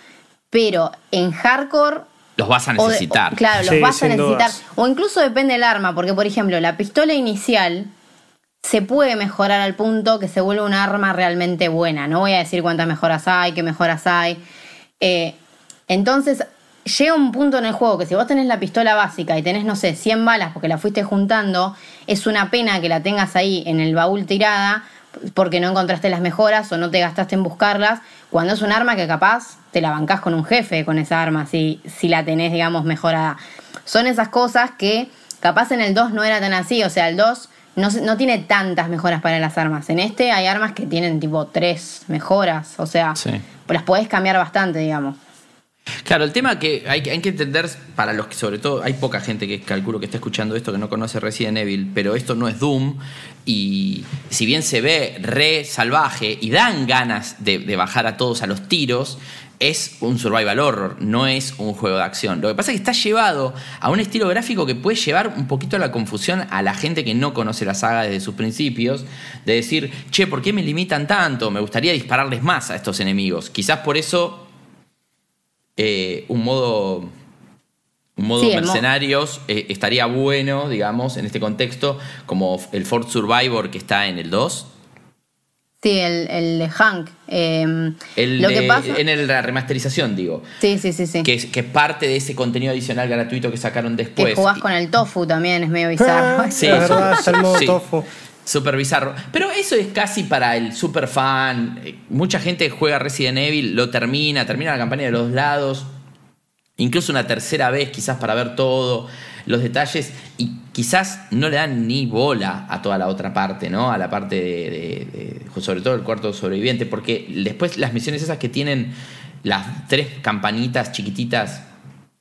pero en hardcore... Los vas a o de- necesitar. o- claro, los Sí, vas a necesitar. dudas. O incluso depende del arma, porque por ejemplo, la pistola inicial se puede mejorar al punto que se vuelve un arma realmente buena. No voy a decir cuántas mejoras hay, qué mejoras hay. Eh, entonces, llega un punto en el juego que si vos tenés la pistola básica y tenés, no sé, 100 balas porque la fuiste juntando, es una pena que la tengas ahí en el baúl tirada porque no encontraste las mejoras o no te gastaste en buscarlas, cuando es un arma que capaz te la bancás con un jefe con esa arma, si, si la tenés, digamos, mejorada. Son esas cosas que capaz en el 2 no era tan así, o sea, el 2 no, no tiene tantas mejoras para las armas. En este hay armas que tienen tipo 3 mejoras, o sea, Sí. las podés cambiar bastante, digamos. Claro, el tema que hay, que entender, para los que sobre todo, hay poca gente que calculo que está escuchando esto que no conoce Resident Evil, pero esto no es Doom y si bien se ve re salvaje y dan ganas de, de bajar a todos a los tiros, es un survival horror, no es un juego de acción. Lo que pasa es que está llevado a un estilo gráfico que puede llevar un poquito a la confusión a la gente que no conoce la saga desde sus principios, de decir, che, ¿por qué me limitan tanto? Me gustaría dispararles más a estos enemigos. Quizás por eso eh, un modo un modo Sí, mercenarios eh, estaría bueno, digamos, en este contexto, como el Fort Survivor que está en el 2. Sí, el, el de Hank. eh, El lo de- que pasa. En la remasterización, digo. Sí, sí, sí, sí. Que es, que es parte de ese contenido adicional gratuito que sacaron Que después. jugás Y- con el tofu también, es medio bizarro. Ah, Sí, es verdad, está el modo sí. tofu. Súper bizarro. Pero eso es casi para el super fan. Eh, Mucha gente juega Resident Evil, lo termina, termina la campaña de los dos lados. Incluso una tercera vez, quizás para ver todo, los detalles. Y quizás no le dan ni bola a toda la otra parte, ¿no? A la parte de, de- de- sobre todo el cuarto sobreviviente. Porque después las misiones esas que tienen las tres campanitas chiquititas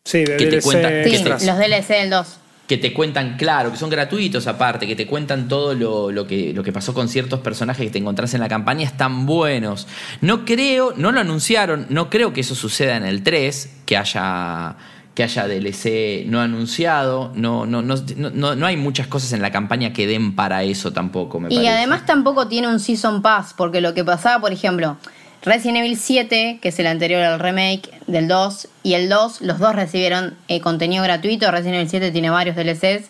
Sí, de Que te DLC cuenta- Sí, que extras. los DLC del 2. Que te cuentan, claro, que son gratuitos aparte, que te cuentan todo lo, lo que, lo que pasó con ciertos personajes que te encontrás en la campaña, están buenos. No creo, no lo anunciaron, no creo que eso suceda en el 3, que haya que haya DLC no anunciado, no, no, no, no, no hay muchas cosas en la campaña que den para eso tampoco, me Y parece. además tampoco tiene un Season Pass, porque lo que pasaba, por ejemplo, Resident Evil 7, que es el anterior al remake del 2, y el 2, los dos recibieron eh, contenido gratuito. Resident Evil 7 tiene varios DLCs,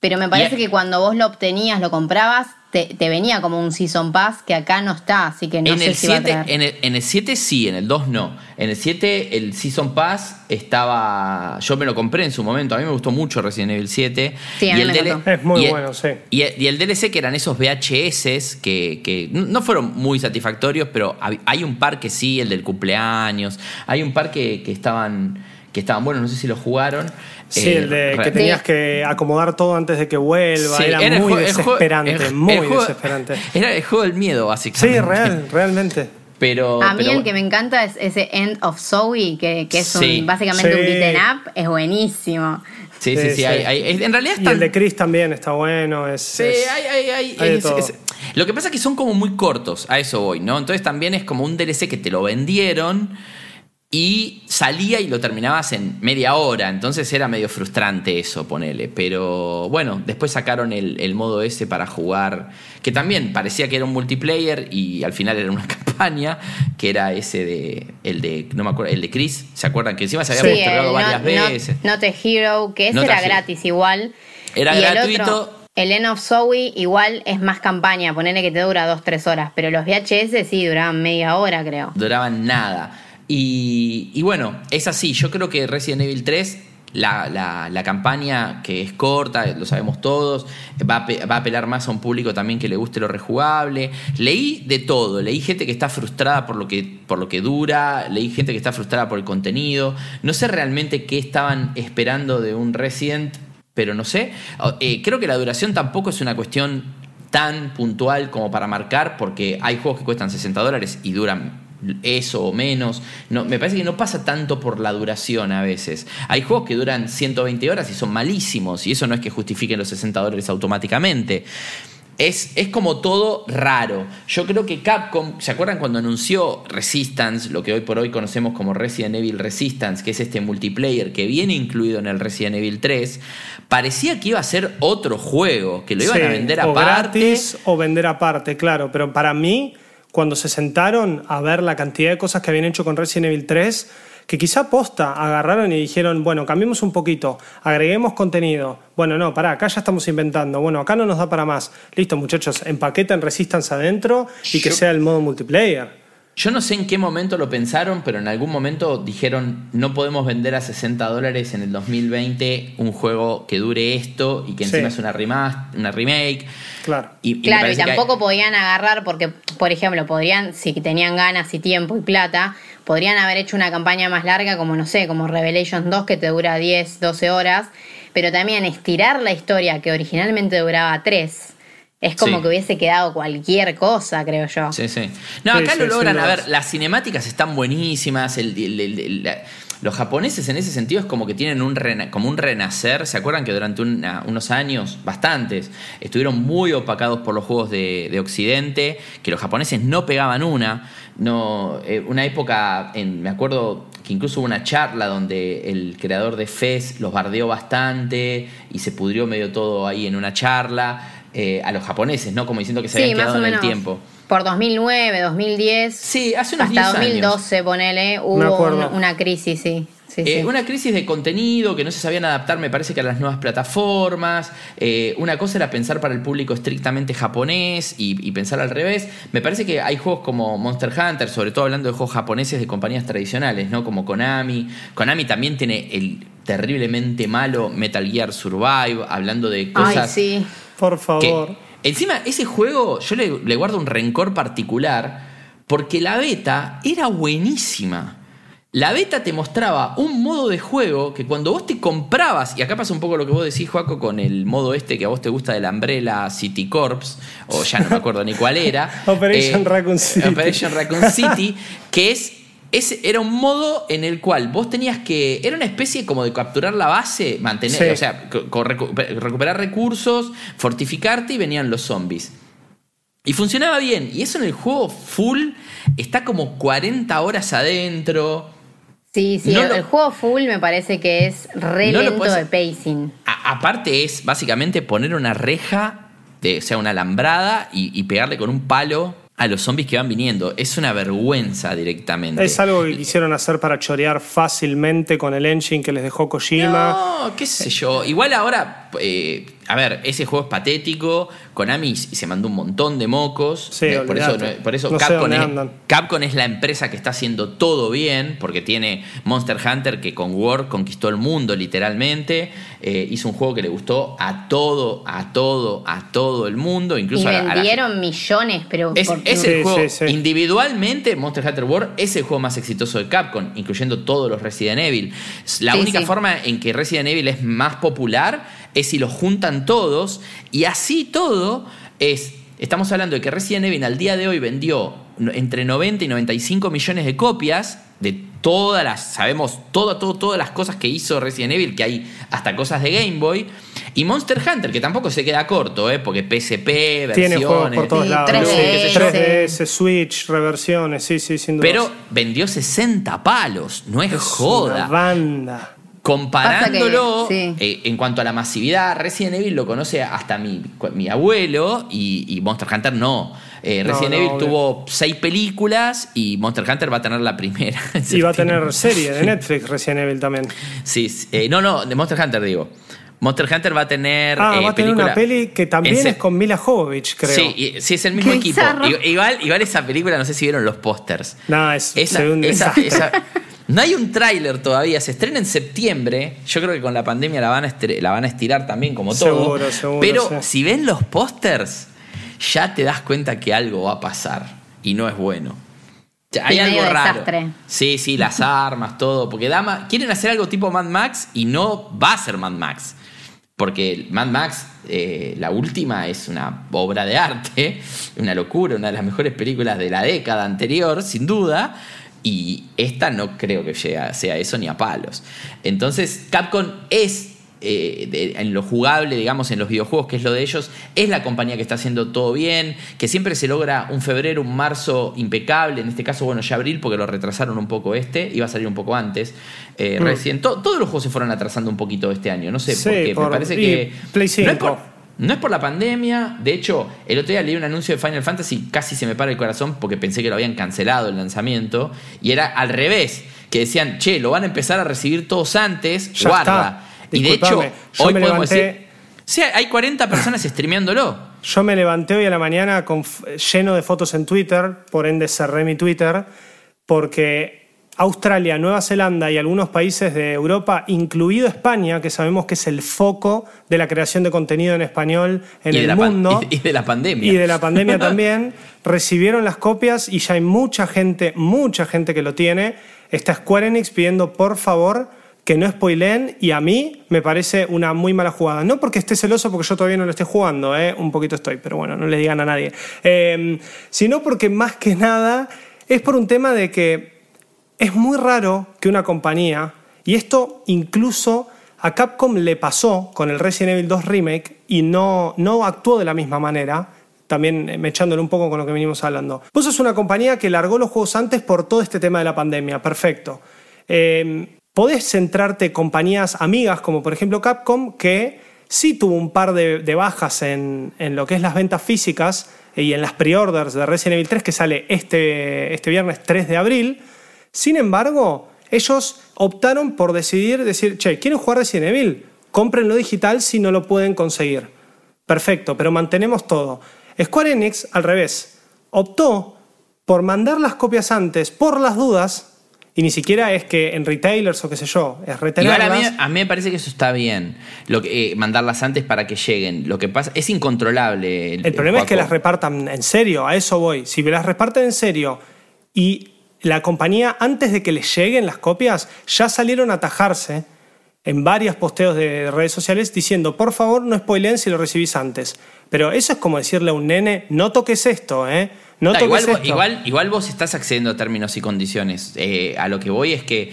pero me parece que cuando vos lo obtenías, lo comprabas, te, te venía como un Season Pass que acá no está, así que no en, sé el si va a 7, traer. en, el, en el 7 sí, en el 2 no. En el 7 el Season Pass estaba... Yo me lo compré en su momento, a mí me gustó mucho Resident Evil 7. Sí, a y mí el me DL. Es muy y el- bueno, sí. Y el, y el DLC que eran esos VHS que, que no fueron muy satisfactorios, pero hay un par que sí, el del cumpleaños. Hay un par que, que estaban que estaban buenos, no sé si lo jugaron. Sí, Eh, el de que re- tenías que acomodar todo antes de que vuelva. Sí, era, muy el desesperante, el- muy el juego- desesperante. Era el juego del miedo, básicamente. Sí, real, realmente. Pero, A mí pero- el que me encanta es ese End of Zoe, que, que es Sí. un, básicamente un Sí. beaten up, es buenísimo. Sí, sí, Sí, sí. sí. hay- hay- en realidad el de Chris también está bueno. Es, Sí, es- hay, hay, hay- es- lo que pasa es que son como muy cortos, a eso voy, ¿no? Entonces también es como un DLC que te lo vendieron y salía y lo terminabas en media hora, entonces era medio frustrante eso, ponele. Pero bueno, después sacaron el, el modo ese para jugar, que también parecía que era un multiplayer y al final era una campaña, que era ese de, el de, no me acuerdo, el de Chris, ¿se acuerdan? Que encima se había Sí. postergado el varias Not- veces. Not a Hero, que ese Not era gratis igual. Era y gratuito. El, otro, el End of Zoe igual es más campaña, ponele que te dura 2-3 horas, pero los VHS sí duraban media hora, creo. duraban nada. Y, bueno, es así. Yo creo que Resident Evil 3, la, la- campaña que es corta, lo sabemos todos, va a, va a apelar más a un público también que le guste lo rejugable. Leí de todo. Leí gente que está frustrada por lo que, por lo que dura, leí gente que está frustrada por el contenido. No sé realmente qué estaban esperando de un Resident, pero no sé. Eh, creo que la duración tampoco es una cuestión tan puntual como para marcar, porque hay juegos que cuestan 60 dólares y duran eso o menos. No, me parece que no pasa tanto por la duración a veces. Hay juegos que duran 120 horas y son malísimos, y eso no es que justifiquen los 60 dólares automáticamente. Es, es como todo raro. Yo creo que Capcom, ¿se acuerdan cuando anunció Resistance, lo que hoy por hoy conocemos como Resident Evil Resistance, que es este multiplayer que viene incluido en el Resident Evil 3? Parecía que iba a ser otro juego, que lo iban Sí, a vender o aparte. gratis o vender aparte, claro. Pero para mí, cuando se sentaron a ver la cantidad de cosas que habían hecho con Resident Evil 3, que quizá posta agarraron y dijeron, bueno, cambiemos un poquito, agreguemos contenido. Bueno, no, pará, acá ya estamos inventando. Bueno, acá no nos da para más. Listo, muchachos, empaqueten Resistance adentro y que Yo- sea el modo multiplayer. Yo no sé en qué momento lo pensaron, pero en algún momento dijeron no podemos vender a 60 dólares en el 2020 un juego que dure esto y que encima Sí. es una, remast- una remake. Claro. Y, Claro, y que tampoco podían agarrar, porque, por ejemplo, podrían, si tenían ganas y tiempo y plata, podrían haber hecho una campaña más larga, como no sé, como Revelations 2, que te dura 10, 12 horas, pero también estirar la historia que originalmente duraba 3. Es como Sí. que hubiese quedado cualquier cosa, creo yo. Sí, sí. No, acá sí, lo logran. A ver, las cinemáticas están buenísimas. el- el- el- el- la- los japoneses en ese sentido es como que tienen un, como un renacer. ¿Se acuerdan que durante unos años, bastantes, estuvieron muy opacados por los juegos de, Occidente? Que los japoneses no pegaban una. No, eh, una época, en, me acuerdo que incluso hubo una charla donde el creador de Fez los bardeó bastante y se pudrió medio todo ahí en una charla. Eh, a los japoneses, ¿no? Como diciendo que se habían quedado en el tiempo. Por 2009, 2010. Sí, hace unos Hasta 2012, ponele, hubo una crisis, sí. Eh, una crisis de contenido que no se sabían adaptar, me parece que a las nuevas plataformas. Eh, una cosa era pensar para el público estrictamente japonés y, pensar al revés. Me parece que hay juegos como Monster Hunter, sobre todo hablando de juegos japoneses de compañías tradicionales, ¿no? Como Konami. Konami también tiene el terriblemente malo Metal Gear Survive, hablando de cosas. sí. Por favor. encima, ese juego yo le, le guardo un rencor particular porque la beta era buenísima. La beta te mostraba un modo de juego que cuando vos te comprabas, y acá pasa un poco lo que vos decís, Joaco, con el modo este que a vos te gusta de la Umbrella City Corps, o ya no me acuerdo ni cuál era. Operation eh, Raccoon City. Operation Raccoon City, que es ese era un modo en el cual vos tenías que. Era una especie como de capturar la base, mantener, o sea, recuperar recursos, fortificarte y venían los zombies. Y funcionaba bien. Y eso en el juego full está como 40 horas adentro. Sí, sí, el, juego full me parece que es re lento de pacing. aparte es básicamente poner una reja, de, o sea, una alambrada y, pegarle con un palo a los zombies que van viniendo. Es una vergüenza directamente. Es algo que quisieron hacer para chorear fácilmente con el engine que les dejó Kojima. No, qué sé yo. Igual ahora, eh, a ver, ese juego es patético. Konami se mandó un montón de mocos. Sí, por eso, por eso Capcom, es, la empresa que está haciendo todo bien, porque tiene Monster Hunter que con War conquistó el mundo literalmente. Eh, hizo un juego que le gustó a todo, a todo, a todo el mundo. Incluso y vendieron millones, pero... Es, el juego, individualmente, Monster Hunter World es el juego más exitoso de Capcom, incluyendo todos los Resident Evil. La única forma en que Resident Evil es más popular es si los juntan todos y así todo es, estamos hablando de que Resident Evil al día de hoy vendió entre 90 y 95 millones de copias de todas las, sabemos todo, todo, todas las cosas que hizo Resident Evil, que hay hasta cosas de Game Boy. Y Monster Hunter, que tampoco se queda corto, ¿eh? porque PSP, versiones. Tiene juegos por todos lados. 3DS, Switch, reversiones, sí, sí, sin duda. Pero vendió 60 palos, no es, joda. Una banda. Comparándolo eh, en cuanto a la masividad, Resident Evil lo conoce hasta mi, mi abuelo y, Monster Hunter no. Eh, Resident Evil tuvo seis películas y Monster Hunter va a tener la primera. Y va a tener serie de Netflix Resident Evil también. Sí, eh, no, no, de Monster Hunter digo. Monster Hunter va a tener. Ah, va a tener una peli que también es con Mila Jovovich, creo. Sí, sí, es el mismo equipo. Igual, igual esa película, no sé si vieron los pósters. No, es esa, esa, no hay un tráiler todavía, se estrena en septiembre. Yo creo que con la pandemia la van a, la van a estirar también, como todo. Seguro, seguro. Pero si ven los pósters, ya te das cuenta que algo va a pasar y no es bueno. Hay algo raro. Sí, sí, las armas, todo. Porque Dama quieren hacer algo tipo Mad Max y no va a ser Mad Max. Porque Mad Max, eh, la última, es una obra de arte, una locura, una de las mejores películas de la década anterior, sin duda. Y esta no creo que sea, eso ni a palos. Entonces, Capcom es eh, en lo jugable, digamos, en los videojuegos, que es lo de ellos, es la compañía que está haciendo todo bien, que siempre se logra un febrero, un marzo impecable, en este caso, bueno, ya abril, porque lo retrasaron un poco este, iba a salir un poco antes, eh, mm. recién. todos los juegos se fueron atrasando un poquito este año, no sé por qué, me parece que... Play 5. No es por la pandemia. De hecho, el otro día leí un anuncio de Final Fantasy, casi se me para el corazón porque pensé que lo habían cancelado el lanzamiento. Y era al revés, que decían, che, lo van a empezar a recibir todos antes, guarda. Y de hecho, hoy podemos decir. Sí, hay 40 personas streameándolo. Yo me levanté hoy a la mañana con, lleno de fotos en Twitter, por ende cerré mi Twitter, porque Australia, Nueva Zelanda y algunos países de Europa, incluido España, que sabemos que es el foco de la creación de contenido en español en el mundo. Y de la pandemia. Y de la pandemia también, recibieron las copias y ya hay mucha gente, mucha gente que lo tiene. Está Square Enix pidiendo por favor que no spoileen y a mí me parece una muy mala jugada. No porque esté celoso, porque yo todavía no lo esté jugando, ¿eh? un poquito estoy, pero bueno, no le digan a nadie. Eh, sino porque más que nada es por un tema de que es muy raro que una compañía, y esto incluso a Capcom le pasó con el Resident Evil 2 Remake y no, no actuó de la misma manera, también eh, echándole un poco con lo que venimos hablando. Vos sos una compañía que largó los juegos antes por todo este tema de la pandemia, perfecto. Eh, podés centrarte compañías amigas como por ejemplo Capcom que sí tuvo un par de, de bajas en, en, lo que es las ventas físicas y en las pre-orders de Resident Evil 3 que sale este, este viernes 3 de abril. Sin embargo, ellos optaron por decidir, decir, che, ¿quieren jugar Resident Evil? Cómprenlo digital si no lo pueden conseguir. Perfecto, pero mantenemos todo. Square Enix, al revés, optó por mandar las copias antes por las dudas y ni siquiera es que en retailers o qué sé yo, es retenerlas. A mí, a mí me parece que eso está bien, lo que, eh, mandarlas antes para que lleguen. Lo que pasa es incontrolable. El, el problema es que las repartan en serio, a eso voy. Si las reparten en serio y la compañía, antes de que les lleguen las copias, ya salieron a atajarse en varios posteos de redes sociales diciendo, por favor, no spoileen si lo recibís antes. Pero eso es como decirle a un nene, no toques esto, ¿eh? No, No, toques igual, esto. igual, igual vos estás accediendo a términos y condiciones. Eh, a lo que voy es que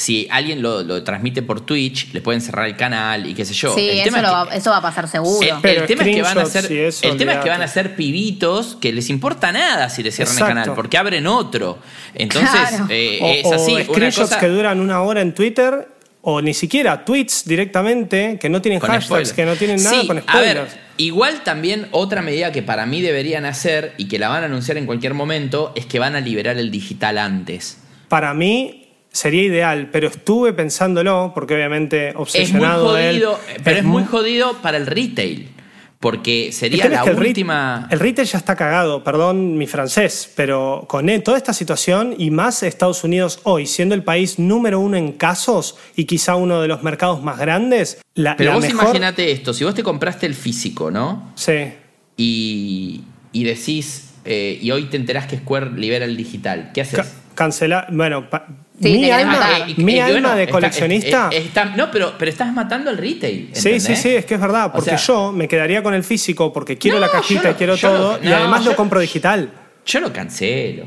si alguien lo, lo transmite por Twitch, le pueden cerrar el canal y qué sé yo. Sí, el eso, tema es lo que- va, eso va a pasar seguro. El, Pero el tema es que van a ser, eso, el tema es que van a ser pibitos que les importa nada si le cierran Exacto. el canal, porque abren otro. Entonces, Claro. eh, o, es así. o una screenshots cosa- que duran una hora en Twitter o ni siquiera tweets directamente que no tienen con hashtags, spoilers. que no tienen nada Sí, con A spoilers. ver, igual también otra medida que para mí deberían hacer y que la van a anunciar en cualquier momento es que van a liberar el digital antes. Para mí sería ideal, pero estuve pensándolo porque obviamente Es muy obsesionado de él. jodido, pero es muy jodido para el retail. Porque El sería es la que última. El retail ya está cagado, perdón mi francés, pero con e- toda esta situación y más Estados Unidos hoy, siendo el país número uno en casos y quizá uno de los mercados más grandes, la, Pero la vos mejor... imaginate esto: si vos te compraste el físico, ¿no? Sí. Y, y decís, eh, y hoy te enterás que Square libera el digital, ¿qué haces? Ca- cancelar, bueno, Sí, mi alma. Eh, mi alma bueno, de coleccionista... está- no, pero, pero estás matando el retail. Sí, sí, sí, es que es verdad, O porque sea, yo me quedaría con el físico porque quiero No, la cajita lo- quiero lo- todo, y además yo- lo compro digital. Yo lo cancelo.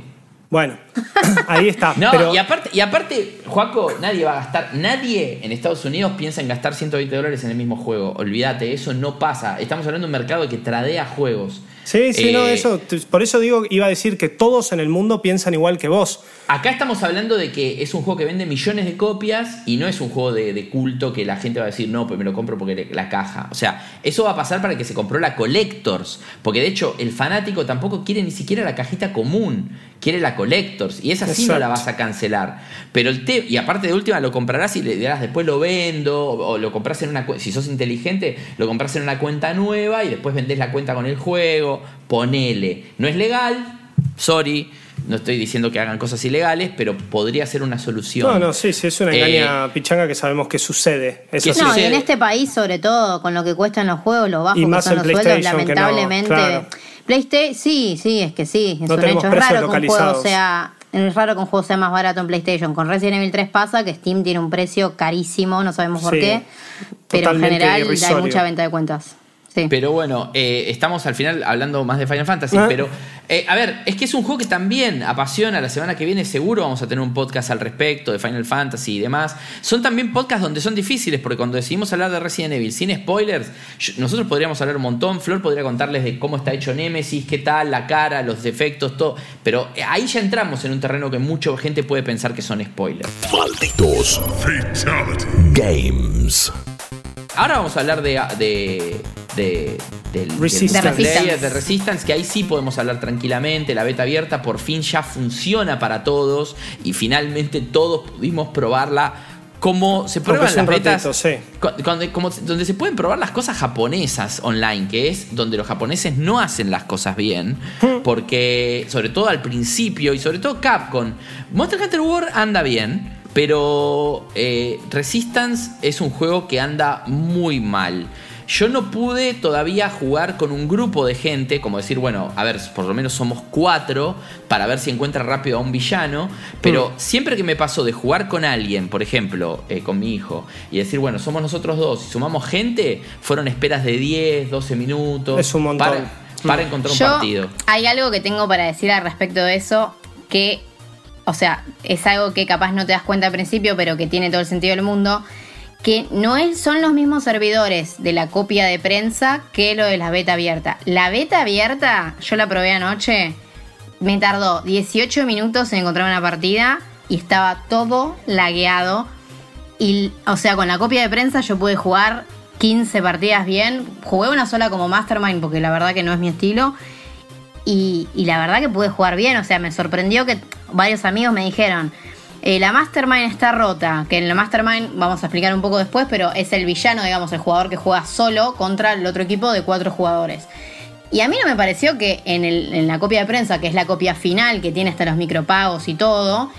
Bueno, ahí está. No, pero y aparte, y aparte, Joaco, nadie va a gastar, nadie en Estados Unidos piensa en gastar 120 dólares en el mismo juego. Olvídate, eso no pasa. Estamos hablando de un mercado que tradea juegos. Sí, sí, no, Eh, eso, por eso digo, iba a decir que todos en el mundo piensan igual que vos. Acá estamos hablando de que es un juego que vende millones de copias y no es un juego de, de culto que la gente va a decir, no, pues me lo compro porque le- la caja. O sea, eso va a pasar para el que se compró la Collectors. Porque de hecho, el fanático tampoco quiere ni siquiera la cajita común, quiere la Collectors. Y esa sí no la vas a cancelar. Pero el te y aparte de última, lo comprarás y le dirás, después lo vendo, o, o lo compras en una si sos inteligente, lo compras en una cuenta nueva y después vendés la cuenta con el juego. Ponele. No es legal, sorry. No estoy diciendo que hagan cosas ilegales, pero podría ser una solución. No, no, sí, sí, es una Eh, engaña pichanga que sabemos que sucede. Eso que sí. No, y en este país, sobre todo, con lo que cuestan los juegos, los bajos Y que más son en los sueldos, PlayStation, que no, lamentablemente. claro. PlayStation, sí, sí, es que sí, es No un hecho. Es raro que un juego sea. Es raro que un juego sea más barato en PlayStation. Con Resident Evil 3 pasa que Steam tiene un precio carísimo, no sabemos por Sí, qué. Pero en general hay mucha venta de cuentas. Sí. Pero bueno, eh, estamos al final hablando más de Final Fantasy. Ah. Pero, eh, a ver, es que es un juego que también apasiona. La semana que viene seguro vamos a tener un podcast al respecto de Final Fantasy y demás. Son también podcasts donde son difíciles, porque cuando decidimos hablar de Resident Evil sin spoilers, yo- nosotros podríamos hablar un montón. Flor podría contarles de cómo está hecho Nemesis, qué tal, la cara, los defectos, todo. Pero eh, ahí ya entramos en un terreno que mucha gente puede pensar que son spoilers. Malditos Games. Ahora vamos a hablar de, de, de- del, del Resistance. Resistance. de Resistance, que ahí sí podemos hablar tranquilamente. La beta abierta por fin ya funciona para todos y finalmente todos pudimos probarla. Como se prueban las un betas, ratito, sí. cuando- como- donde se pueden probar las cosas japonesas online, que es donde los japoneses no hacen las cosas bien, porque sobre todo al principio y sobre todo Capcom, Monster Hunter World anda bien, pero eh, Resistance es un juego que anda muy mal. Yo no pude todavía jugar con un grupo de gente, como decir, bueno, a ver, por lo menos somos cuatro, para ver si encuentra rápido a un villano, pero siempre que me pasó de jugar con alguien, por ejemplo, eh, con mi hijo, y decir, bueno, somos nosotros dos, y sumamos gente, fueron esperas de 10, 12 minutos. Es un montón. Para, para encontrar un partido. hay algo que tengo para decir al respecto de eso, que o sea, es algo que capaz no te das cuenta al principio, pero que tiene todo el sentido del mundo, que no es, son los mismos servidores de la copia de prensa que lo de la beta abierta. La beta abierta, yo la probé anoche, me tardó 18 minutos en encontrar una partida y estaba todo lagueado. Y, o sea, con la copia de prensa yo pude jugar 15 partidas bien. Jugué una sola como Mastermind porque la verdad que no es mi estilo. Y, y la verdad que pude jugar bien. O sea, me sorprendió que varios amigos me dijeron, eh, la Mastermind está rota, que en la Mastermind vamos a explicar un poco después, pero es el villano, digamos, el jugador que juega solo contra el otro equipo de cuatro jugadores. Y a mí no me pareció que en, la copia de prensa, que es la copia final, que tiene hasta los micropagos y todo,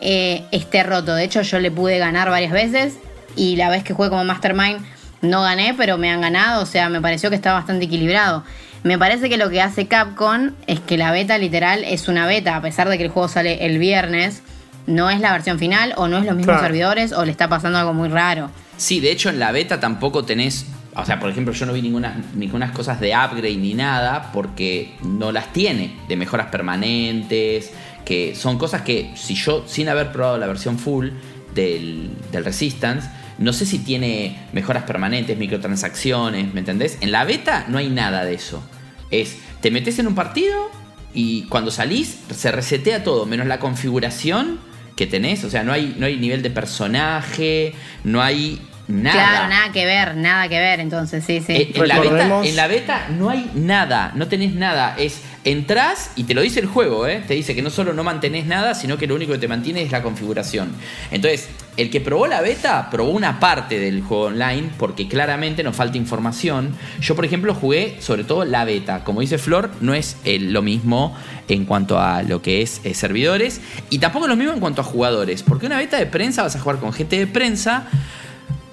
eh, esté roto. De hecho, yo le pude ganar varias veces y la vez que jugué como Mastermind no gané, pero me han ganado. O sea, me pareció que está bastante equilibrado. Me parece que lo que hace Capcom es que la beta literal es una beta, a pesar de que el juego sale el viernes, no es la versión final o no es los mismos Claro. servidores o le está pasando algo muy raro. Sí, de hecho en la beta tampoco tenés. O sea, por ejemplo, yo no vi ninguna, ninguna cosas de upgrade ni nada porque no las tiene. De mejoras permanentes. Que son cosas que si yo, sin haber probado la versión full del, del Resistance, no sé si tiene mejoras permanentes, microtransacciones, ¿me entendés? En la beta no hay nada de eso. Es, te metes en un partido y cuando salís se resetea todo, menos la configuración que tenés. O sea, no hay, no hay nivel de personaje, no hay nada. Claro, nada que ver, nada que ver, entonces sí, sí. Eh, en, la beta, Recordemos- en la beta no hay nada, no tenés nada. Es entras y te lo dice el juego, ¿eh? Te dice que no solo no mantenés nada, sino que lo único que te mantiene es la configuración. Entonces, el que probó la beta probó una parte del juego online porque claramente nos falta información. Yo, por ejemplo, jugué sobre todo la beta. Como dice Flor, no es eh, lo mismo en cuanto a lo que es eh, servidores y tampoco es lo mismo en cuanto a jugadores. Porque una beta de prensa vas a jugar con gente de prensa.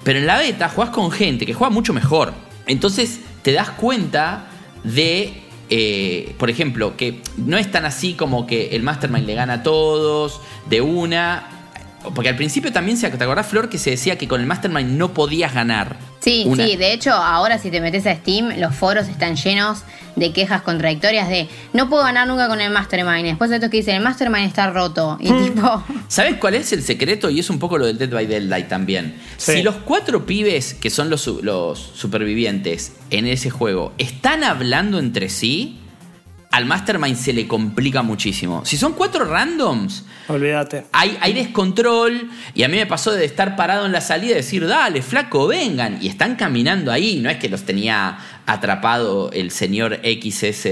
Pero en la beta jugás con gente que juega mucho mejor. Entonces te das cuenta de, eh, por ejemplo, que no es tan así como que el Mastermind le gana a todos de una. Porque al principio también, se- ¿te acordás, Flor, que se decía que con el Mastermind no podías ganar? Sí, una. sí, de hecho ahora si te metes a Steam, los foros están llenos de quejas contradictorias de no puedo ganar nunca con el Mastermind. Después de estos que dicen el Mastermind está roto. Y Mm. tipo, ¿Sabes cuál es el secreto? Y es un poco lo del Dead by Daylight también. Sí. Si los cuatro pibes que son los, los supervivientes en ese juego están hablando entre sí, al Mastermind se le complica muchísimo. Si son cuatro randoms, Olvídate. hay, hay descontrol y a mí me pasó de estar parado en la salida y decir, dale, flaco, vengan. Y están caminando ahí, no es que los tenía atrapado el señor XS.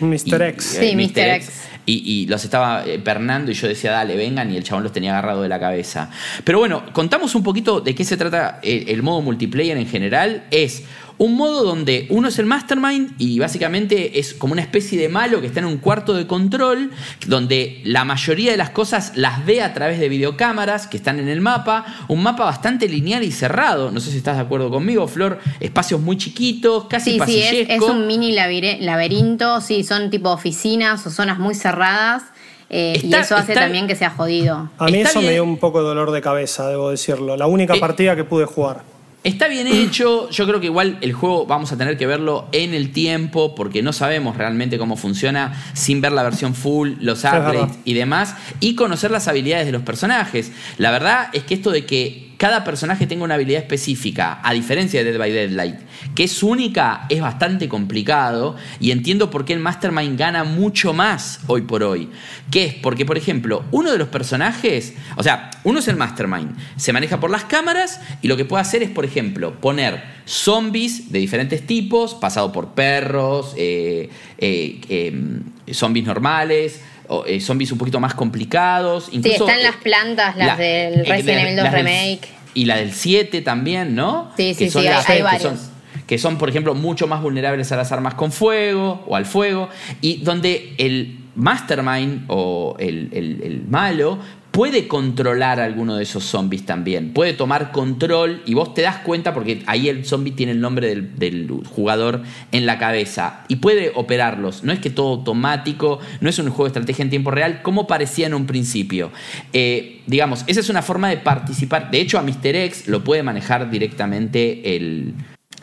Mr. X. eh, Sí, Mr. X. y, y los estaba eh, pernando y yo decía, dale, vengan, y el chabón los tenía agarrado de la cabeza. Pero bueno, contamos un poquito de qué se trata el, el modo multiplayer en general. Es un modo donde uno es el mastermind y básicamente es como una especie de malo que está en un cuarto de control, donde la mayoría de las cosas las ve a través de videocámaras que están en el mapa. Un mapa bastante lineal y cerrado. No sé si estás de acuerdo conmigo, Flor. Espacios muy chiquitos, casi sí, sí, es, un mini laberinto, sí, son tipo oficinas o zonas muy cerradas. eh, y eso hace está- también que sea jodido. A mí Está eso me dio un poco de dolor de cabeza, debo decirlo. La única Eh, partida que pude jugar. Está bien hecho, yo creo que igual el juego vamos a tener que verlo en el tiempo porque no sabemos realmente cómo funciona sin ver la versión full, los es upgrades y demás y conocer las habilidades de los personajes. La verdad es que esto de que cada personaje tenga una habilidad específica, a diferencia de Dead by Deadlight, que es única, es bastante complicado y entiendo por qué el Mastermind gana mucho más hoy por hoy. Que es porque, por ejemplo, uno de los personajes, o sea, uno es el Mastermind, se maneja por las cámaras y lo que puede hacer es, por ejemplo, poner zombies de diferentes tipos, pasado por perros, eh, eh, eh, zombies normales. Eh, zombies un poquito más complicados. Incluso, están eh, las plantas, las del eh, Resident Evil 2 las del- Remake. y la del 7 también, ¿no? Sí, que sí, son sí, las hay- hay que varios. son, que son, por ejemplo, mucho más vulnerables a las armas con fuego o al fuego. Y donde el mastermind o el, el- el malo puede controlar a alguno de esos zombies también. Puede tomar control y vos te das cuenta porque ahí el zombie tiene el nombre del, del jugador en la cabeza y puede operarlos. No es que todo automático, no es un juego de estrategia en tiempo real como parecía en un principio. Eh, digamos, esa es una forma de participar. De hecho, a Mr. X lo puede manejar directamente el,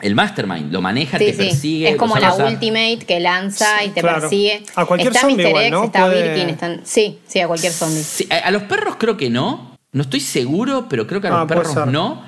el Mastermind, lo maneja, Sí, te sí. persigue. Es como la ultimate que lanza y te claro. persigue. A cualquier está zombie Mr. igual, X, ¿no? está Puede- Birkin, están. Sí, sí, a cualquier zombie. Sí, a, a los perros creo que no. No estoy seguro, pero creo que a los Ah, puede perros ser. no.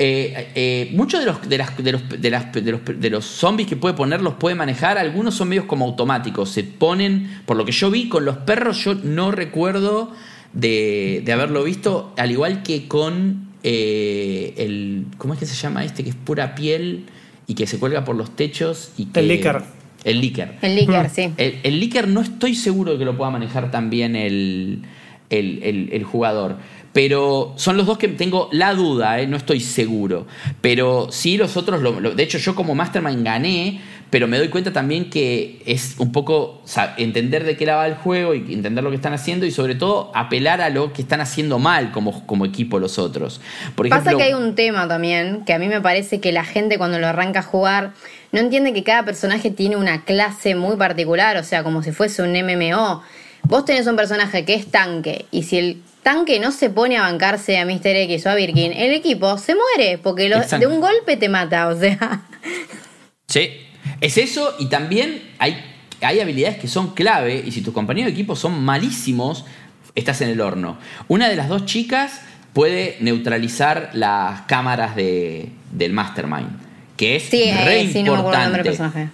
Eh, eh, muchos de los, de, las- de los, de, las- de los, de los zombies que puede poner los puede manejar. Algunos son medios como automáticos. Se ponen, por lo que yo vi con los perros, yo no recuerdo de, de haberlo visto, al igual que con eh, el. ¿Cómo es que se llama este? Que es pura piel y que se cuelga por los techos. Y que, El Licker. El Licker. El Licker, sí. El, el Licker no estoy seguro de que lo pueda manejar también el, el, el- el jugador. Pero son los dos que tengo la duda, ¿eh? no estoy seguro. Pero sí, los otros, lo- lo- de hecho yo como Mastermind gané, pero me doy cuenta también que es un poco entender de qué va el juego y entender lo que están haciendo y sobre todo apelar a lo que están haciendo mal como, como equipo los otros. Por Pasa que hay un tema también, que a mí me parece que la gente cuando lo arranca a jugar no entiende que cada personaje tiene una clase muy particular, o sea, como si fuese un MMO. Vos tenés un personaje que es tanque, y si el tanque no se pone a bancarse a Mr. X o a Birkin, el equipo se muere, porque lo- de un golpe te mata, o sea. Sí, es eso y también hay, hay habilidades que son clave y si tus compañeros de equipo son malísimos, estás en el horno. Una de las dos chicas puede neutralizar las cámaras de, del Mastermind, que es Sí, re eh, sí, no el importante. personaje.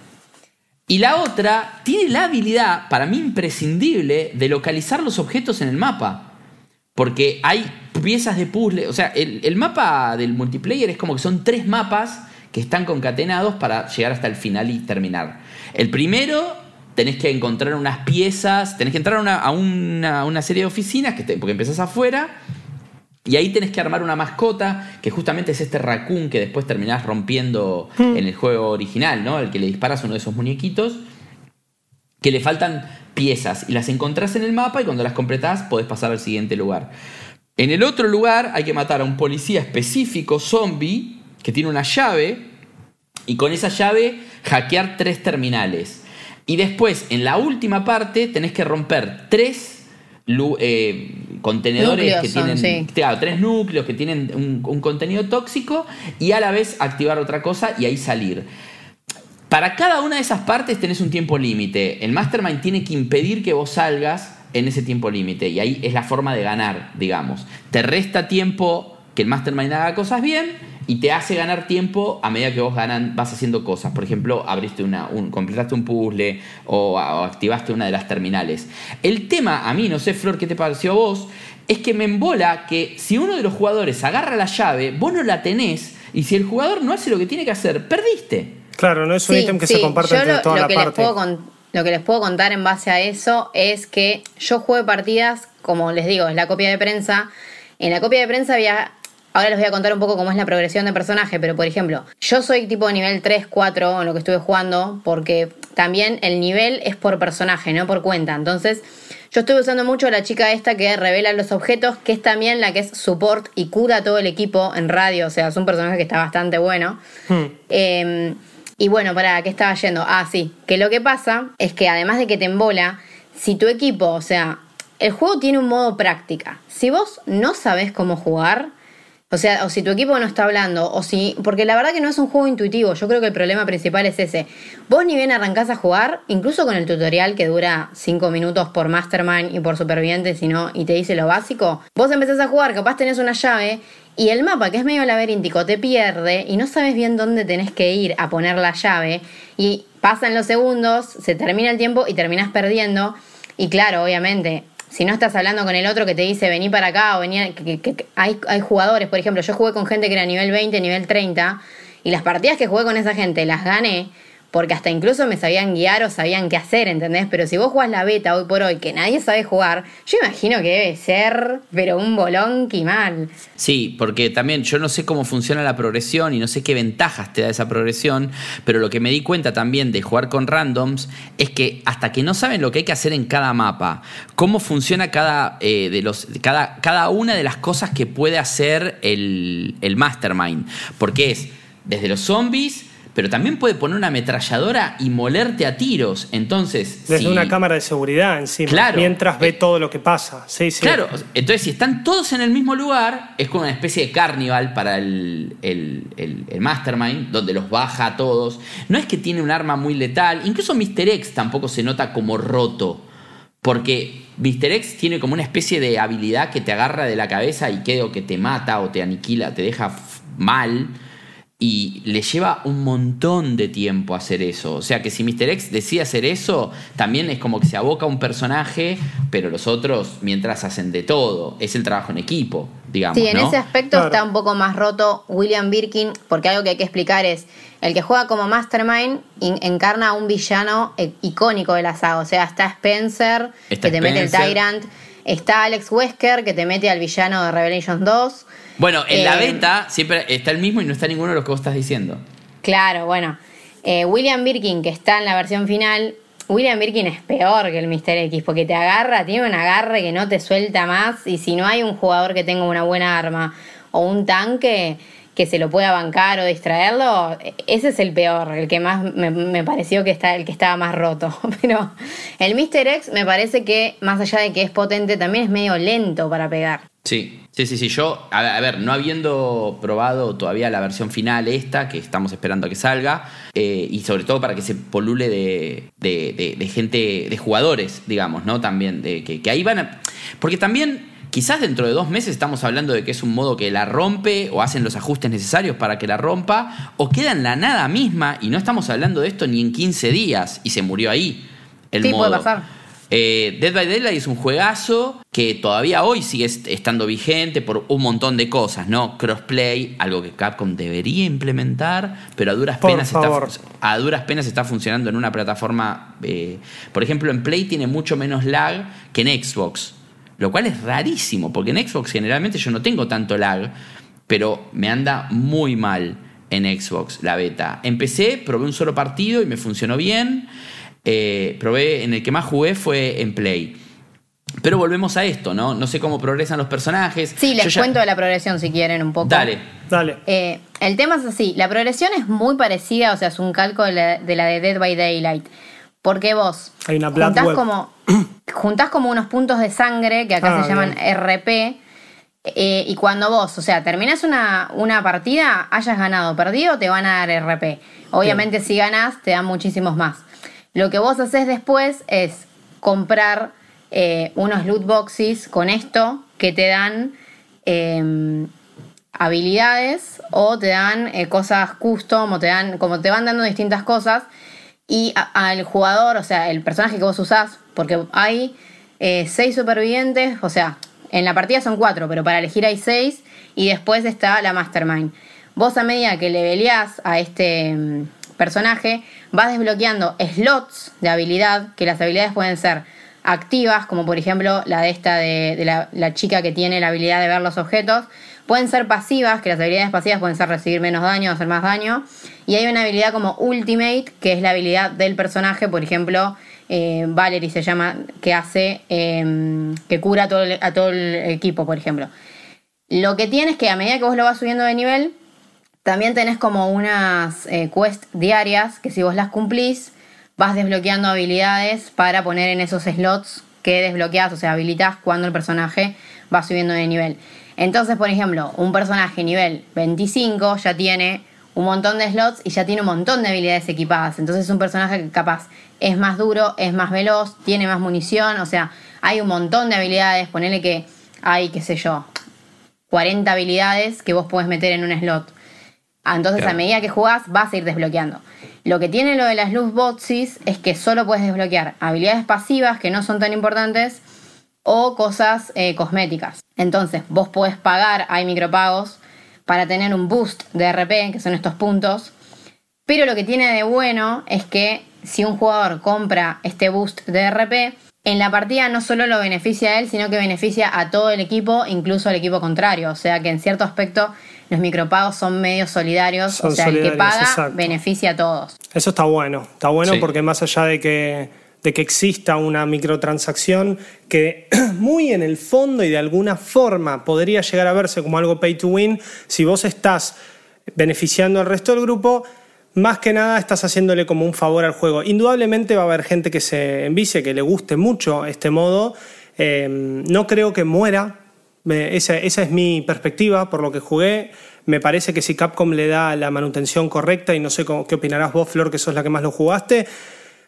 Y la otra tiene la habilidad, para mí imprescindible, de localizar los objetos en el mapa. Porque hay piezas de puzzle. O sea, el, el mapa del multiplayer es como que son tres mapas que están concatenados para llegar hasta el final y terminar. El primero, tenés que encontrar unas piezas, tenés que entrar a una, a una- una serie de oficinas, que te- porque empezás afuera, y ahí tenés que armar una mascota, que justamente es este raccoon que después terminás rompiendo en el juego original, ¿no? El que le disparas uno de esos muñequitos, que le faltan piezas y las encontrás en el mapa y cuando las completás podés pasar al siguiente lugar. En el otro lugar hay que matar a un policía específico, zombie, que tiene una llave y con esa llave hackear tres terminales. Y después, en la última parte, tenés que romper tres eh, contenedores Núcleos que son, tienen. sí. Claro, tres núcleos que tienen un, un contenido tóxico y a la vez activar otra cosa y ahí salir. Para cada una de esas partes tenés un tiempo límite. El Mastermind tiene que impedir que vos salgas en ese tiempo límite. Y ahí es la forma de ganar, digamos. Te resta tiempo que el Mastermind haga cosas bien y te hace ganar tiempo a medida que vos ganan, vas haciendo cosas. Por ejemplo, abriste una, un, completaste un puzzle o, o activaste una de las terminales. El tema, a mí, no sé, Flor, ¿qué te pareció a vos? Es que me embola que si uno de los jugadores agarra la llave, vos no la tenés. Y si el jugador no hace lo que tiene que hacer, perdiste. Claro, no es un Sí, ítem que sí. se comparte Yo entre lo, toda lo la que les parte. puedo con- lo que les puedo contar en base a eso es que yo jugué partidas, como les digo, es la copia de prensa. En la copia de prensa había. Ahora les voy a contar un poco cómo es la progresión de personaje, pero por ejemplo, yo soy tipo nivel 3, 4 en lo que estuve jugando, porque también el nivel es por personaje, no por cuenta. Entonces, yo estuve usando mucho a la chica esta que revela los objetos, que es también la que es support y cura todo el equipo en radio. O sea, es un personaje que está bastante bueno. Hmm. Eh, y bueno, para ¿qué estaba yendo? Ah, sí, que lo que pasa es que además de que te embola, si tu equipo, o sea, el juego tiene un modo práctica. Si vos no sabés cómo jugar, o sea, o si tu equipo no está hablando, o si. Porque la verdad que no es un juego intuitivo. Yo creo que el problema principal es ese. Vos ni bien arrancás a jugar, incluso con el tutorial que dura 5 minutos por Mastermind y por superviviente, sino, y te dice lo básico. Vos empezás a jugar, capaz tenés una llave, y el mapa, que es medio laberíntico, te pierde y no sabes bien dónde tenés que ir a poner la llave. Y pasan los segundos, se termina el tiempo y terminás perdiendo. Y claro, obviamente, si no estás hablando con el otro que te dice vení para acá o venía, que, que- que- hay, hay jugadores, por ejemplo, yo jugué con gente que era nivel 20, nivel 30, y las partidas que jugué con esa gente las gané porque hasta incluso me sabían guiar o sabían qué hacer, ¿entendés? Pero si vos jugás la beta hoy por hoy, que nadie sabe jugar, yo imagino que debe ser, pero un bolón mal. Sí, porque también yo no sé cómo funciona la progresión y no sé qué ventajas te da esa progresión, pero lo que me di cuenta también de jugar con randoms es que hasta que no saben lo que hay que hacer en cada mapa, cómo funciona cada, eh, de los, cada, cada una de las cosas que puede hacer el, el mastermind, porque es desde los zombies, pero también puede poner una ametralladora y molerte a tiros. Entonces. Desde si- una cámara de seguridad encima. Claro. Mientras ve Eh, todo lo que pasa. Sí, sí. Claro, entonces si están todos en el mismo lugar, es como una especie de carnival para el, el- el- el Mastermind, donde los baja a todos. No es que tiene un arma muy letal, incluso Mr. X tampoco se nota como roto, porque Mr. X tiene como una especie de habilidad que te agarra de la cabeza y que, o que te mata o te aniquila, te deja mal. Y le lleva un montón de tiempo hacer eso. O sea que si Mr. X decide hacer eso, también es como que se aboca a un personaje, pero los otros mientras hacen de todo. Es el trabajo en equipo, digamos. Sí, en ¿no? ese aspecto Claro. está un poco más roto William Birkin, porque algo que hay que explicar es, el que juega como Mastermind in- encarna a un villano eh, icónico de la saga, o sea, está Spencer, Está que te mete el. Tyrant, está Alex Wesker, que te mete al villano de Revelations 2. Bueno, en la Eh, beta siempre está el mismo y no está ninguno de los que vos estás diciendo. Claro, bueno. Eh, William Birkin, que está en la versión final, William Birkin es peor que el Mr. X, porque te agarra, tiene un agarre que no te suelta más, y si no hay un jugador que tenga una buena arma o un tanque que se lo pueda bancar o distraerlo, ese es el peor, el que más me, me pareció que está, el que estaba más roto. Pero el Mr. X me parece que, más allá de que es potente, también es medio lento para pegar. Sí, sí, sí, sí. Yo, a ver, a ver, no habiendo probado todavía la versión final esta, que estamos esperando a que salga, eh, y sobre todo para que se polule de, de- de- de gente, de jugadores, digamos, ¿no? También, de que, que ahí van a... Porque también, quizás dentro de dos meses estamos hablando de que es un modo que la rompe o hacen los ajustes necesarios para que la rompa, o queda en la nada misma, y no estamos hablando de esto ni en 15 días, y se murió ahí. El Sí, puede modo. pasar. Eh, Dead by Daylight es un juegazo que todavía hoy sigue est- estando vigente por un montón de cosas, ¿no? Crossplay, algo que Capcom debería implementar, pero a duras Por penas favor. está a duras penas está funcionando en una plataforma. eh, por ejemplo, en Play tiene mucho menos lag que en Xbox, lo cual es rarísimo, porque en Xbox generalmente yo no tengo tanto lag, pero me anda muy mal en Xbox la beta. Empecé, probé un solo partido y me funcionó bien. Eh, probé, en el que más jugué fue en Play. Pero volvemos a esto, ¿no? No sé cómo progresan los personajes. Sí, les Yo ya- cuento de la progresión si quieren un poco. Dale. Dale. Eh, el tema es así, la progresión es muy parecida, o sea, es un calco de la de, la de Dead by Daylight. Porque vos Hay una juntás Web. como, juntás como unos puntos de sangre que acá Ah, se llaman bien. RP. eh, y cuando vos, o sea, terminás una, una partida, hayas ganado o perdido, te van a dar RP. Obviamente, si ganás, te dan muchísimos más. Lo que vos haces después es comprar eh, unos loot boxes con esto que te dan eh, habilidades o te dan eh, cosas custom o te dan, como te van dando distintas cosas y al jugador, o sea, el personaje que vos usás, porque hay eh, seis supervivientes, o sea, en la partida son cuatro, pero para elegir hay seis y después está la Mastermind. Vos a medida que leveleás a este mm, personaje, vas desbloqueando slots de habilidad, que las habilidades pueden ser activas, como por ejemplo la de esta de, la, chica que tiene la habilidad de ver los objetos. Pueden ser pasivas, que las habilidades pasivas pueden ser recibir menos daño, hacer más daño. Y hay una habilidad como Ultimate, que es la habilidad del personaje, por ejemplo, eh, Valerie se llama, que hace, eh, que cura a todo, el, a todo el equipo, por ejemplo. Lo que tiene es que a medida que vos lo vas subiendo de nivel, también tenés como unas eh, quests diarias que si vos las cumplís, vas desbloqueando habilidades para poner en esos slots que desbloqueas, o sea, habilitas cuando el personaje va subiendo de nivel. Entonces, por ejemplo, un personaje nivel 25 ya tiene un montón de slots y ya tiene un montón de habilidades equipadas. Entonces es un personaje que capaz es más duro, es más veloz, tiene más munición, o sea, hay un montón de habilidades. Ponele que hay, qué sé yo, 40 habilidades que vos podés meter en un slot. Ah, Entonces, Claro. a medida que jugás, vas a ir desbloqueando. Lo que tiene lo de las loot boxes es que solo puedes desbloquear habilidades pasivas que no son tan importantes o cosas eh, cosméticas. Entonces, vos podés pagar, hay micropagos, para tener un boost de RP, que son estos puntos. Pero lo que tiene de bueno es que si un jugador compra este boost de RP, en la partida no solo lo beneficia a él, sino que beneficia a todo el equipo, incluso al equipo contrario. O sea que en cierto aspecto los micropagos son medios solidarios. Son o sea, el que paga exacto. beneficia a todos. Eso está bueno. Está bueno Sí. porque más allá de que, de que exista una microtransacción que muy en el fondo y de alguna forma podría llegar a verse como algo pay to win, si vos estás beneficiando al resto del grupo, más que nada estás haciéndole como un favor al juego. Indudablemente va a haber gente que se envicie, que le guste mucho este modo. Eh, no creo que muera. Esa, esa, es mi perspectiva por lo que jugué. Me parece que si Capcom le da la manutención correcta, y no sé cómo, qué opinarás vos, Flor, que sos la que más lo jugaste,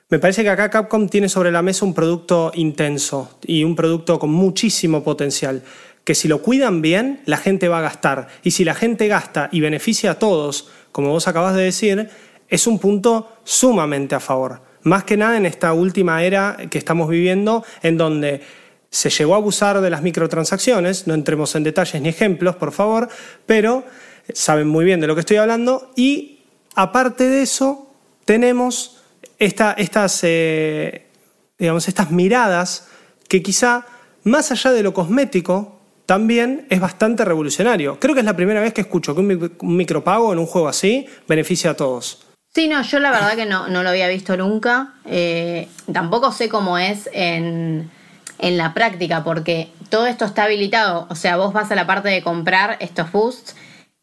me parece que acá Capcom tiene sobre la mesa un producto intenso y un producto con muchísimo potencial que si lo cuidan bien, la gente va a gastar. Y si la gente gasta y beneficia a todos, como vos acabas de decir, es un punto sumamente a favor. Más que nada en esta última era que estamos viviendo, en donde se llegó a abusar de las microtransacciones, no entremos en detalles ni ejemplos, por favor, pero saben muy bien de lo que estoy hablando. Y aparte de eso, tenemos estas, eh, digamos, estas miradas que quizá, más allá de lo cosmético, también es bastante revolucionario. Creo que es la primera vez que escucho que un micropago en un juego así beneficia a todos. Sí, no, yo la verdad que no, no lo había visto nunca. Eh, tampoco sé cómo es en, en la práctica, porque todo esto está habilitado. O sea, vos vas a la parte de comprar estos boosts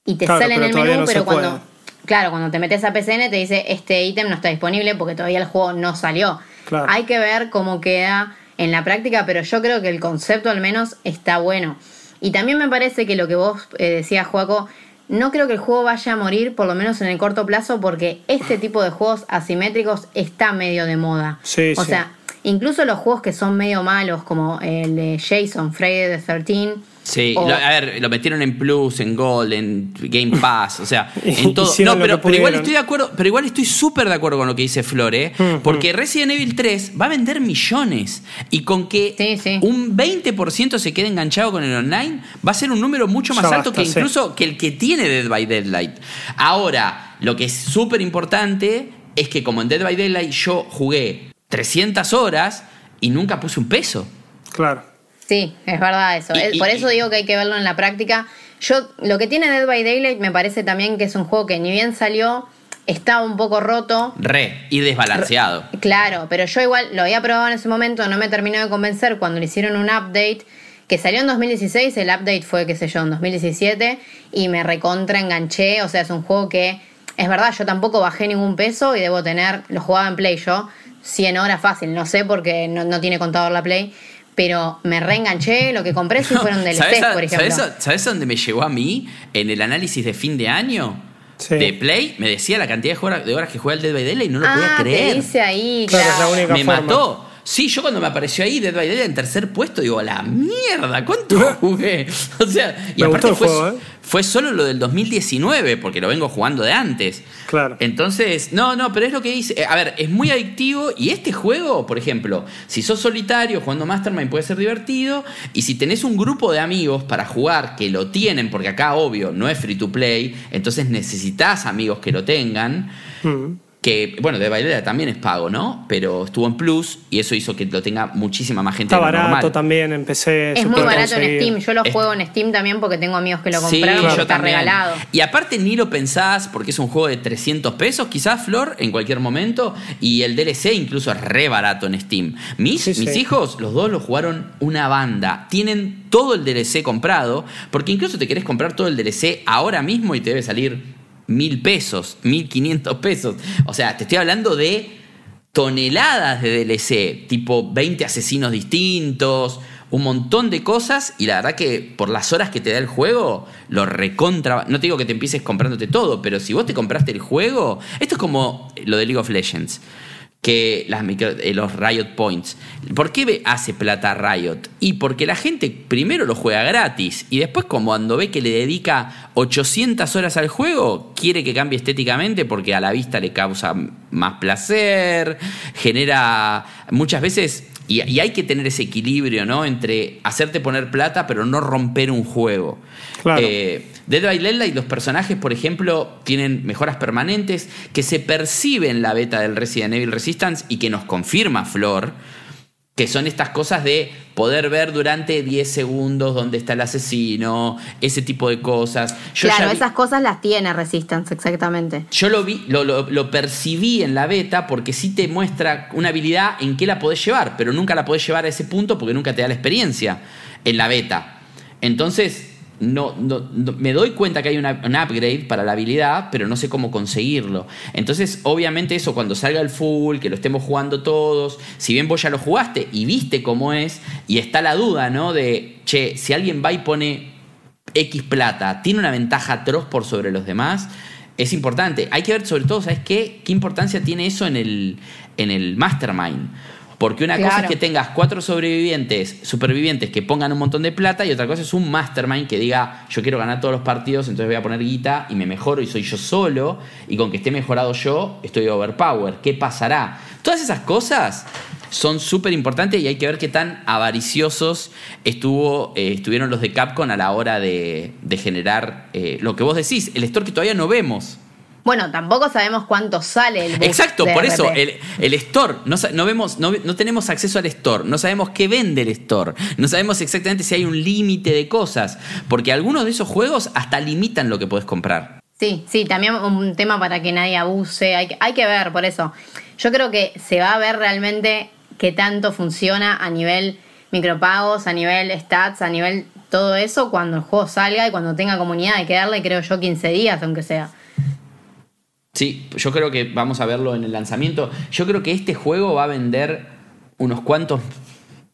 y te sale en el menú, pero cuando. Claro, cuando te metes a PCN te dice este ítem no está disponible porque todavía el juego no salió. Hay que ver cómo queda en la práctica, pero yo creo que el concepto al menos está bueno. Y también me parece que lo que vos eh, decías, Juaco, no creo que el juego vaya a morir, por lo menos en el corto plazo, porque este tipo de juegos asimétricos está medio de moda. Sí, o sea, incluso los juegos que son medio malos, como el de Jason, Friday the 13 Sí, a ver, lo metieron en Plus, en Gold, en Game Pass, o sea, en todo. No, pero, igual estoy de acuerdo, pero igual estoy súper de acuerdo con lo que dice Flore, ¿eh? porque Resident Evil 3 va a vender millones y con que un 20% se quede enganchado con el online, va a ser un número mucho más alto que incluso que el que tiene Dead by Deadlight. Ahora, lo que es súper importante es que como en Dead by Deadlight yo jugué 300 horas y nunca puse un peso. Claro. Sí, es verdad eso. Por eso digo que hay que verlo en la práctica. Yo, lo que tiene Dead by Daylight me parece también que es un juego que ni bien salió, estaba un poco roto. Re, y desbalanceado. claro, pero yo igual lo había probado en ese momento, no me terminó de convencer cuando le hicieron un update que salió en 2016, el update fue, qué sé yo, en 2017, y me recontra enganché, o sea, es un juego que, es verdad, yo tampoco bajé ningún peso y debo tener, lo jugaba en Play yo, 100 horas fácil, no sé porque no, no tiene contador la Play, pero me reenganché, lo que compré sí fueron DLCs, por ejemplo. ¿sabes, dónde me llegó a mí en el análisis de fin de año? De Play, me decía la cantidad de horas, que juega el Dead by Daylight y no lo podía ah, creer. Te dice ahí, me mató. Sí, yo cuando me apareció ahí Dead by Daylight en tercer puesto, digo, la mierda, ¿cuánto jugué? O sea, y aparte fue, ¿eh? fue solo lo del 2019, porque lo vengo jugando de antes. Claro. Entonces, no, no, pero es lo que dice. Eh, a ver, es muy adictivo y este juego, por ejemplo, si sos solitario jugando Mastermind puede ser divertido. Y si tenés un grupo de amigos para jugar que lo tienen, porque acá, obvio, no es free to play, entonces necesitas amigos que lo tengan. Mm que, bueno, de Bailera también es pago, ¿no? Pero estuvo en Plus y eso hizo que lo tenga muchísima más gente. Está barato también, empecé. Es muy barato en Steam. Yo lo juego en Steam también porque tengo amigos que lo compraron sí, está regalado. Y aparte ni lo pensás porque es un juego de 300 pesos, quizás, Flor, en cualquier momento. Y el DLC incluso es re barato en Steam. Mis, mis hijos, los dos lo jugaron una banda. Tienen todo el DLC comprado porque incluso te querés comprar todo el DLC ahora mismo y te debe salir mil pesos, mil quinientos pesos. O sea, te estoy hablando de toneladas de DLC, tipo 20 asesinos distintos, un montón de cosas y la verdad que por las horas que te da el juego, lo recontra... No te digo que te empieces comprándote todo, pero si vos te compraste el juego, esto es como lo de League of Legends que las eh, los Riot Points. ¿Por qué hace plata Riot? Y porque la gente primero lo juega gratis y después cuando ve que le dedica 800 horas al juego, quiere que cambie estéticamente porque a la vista le causa más placer, genera muchas veces... Y, hay que tener ese equilibrio, ¿no? Entre hacerte poner plata pero no romper un juego. Claro. Eh, Dead by Daylight, los personajes, por ejemplo, tienen mejoras permanentes que se perciben en la beta del Resident Evil Resistance y que nos confirma Flor, que son estas cosas de poder ver durante 10 segundos dónde está el asesino, ese tipo de cosas. claro, esas cosas las tiene Resistance, exactamente. Yo lo vi, lo, lo, percibí en la beta porque sí te muestra una habilidad en que la podés llevar, pero nunca la podés llevar a ese punto porque nunca te da la experiencia en la beta. Entonces, no, no- me doy cuenta que hay un upgrade para la habilidad, pero no sé cómo conseguirlo. Entonces, obviamente eso cuando salga el full, que lo estemos jugando todos, si bien vos ya lo jugaste y viste cómo es, y está la duda, ¿no? De, che, si alguien va y pone X plata, tiene una ventaja atroz por sobre los demás, es importante. Hay que ver sobre todo, ¿sabes qué? ¿Qué importancia tiene eso en el, en el mastermind? Porque una cosa es que tengas cuatro sobrevivientes, supervivientes que pongan un montón de plata y otra cosa es un mastermind que diga yo quiero ganar todos los partidos, entonces voy a poner guita y me mejoro y soy yo solo y con que esté mejorado yo estoy overpower. ¿Qué pasará? Todas esas cosas son súper importantes y hay que ver qué tan avariciosos estuvo, eh, estuvieron los de Capcom a la hora de, de generar eh, lo que vos decís, el store que todavía no vemos. Bueno, tampoco sabemos cuánto sale el bus Exacto, de por eso el, el store, no, no vemos, no, no tenemos acceso al store, no sabemos qué vende el store, no sabemos exactamente si hay un límite de cosas, porque algunos de esos juegos hasta limitan lo que puedes comprar. Sí, sí, también un tema para que nadie abuse. Hay, que- hay que ver, por eso. Yo creo que se va a ver realmente qué tanto funciona a nivel micropagos, a nivel stats, a nivel todo eso cuando el juego salga y cuando tenga comunidad. Hay que darle, creo yo, 15 días, aunque sea. Sí, yo creo que vamos a verlo en el lanzamiento. Yo creo que este juego va a vender unos cuantos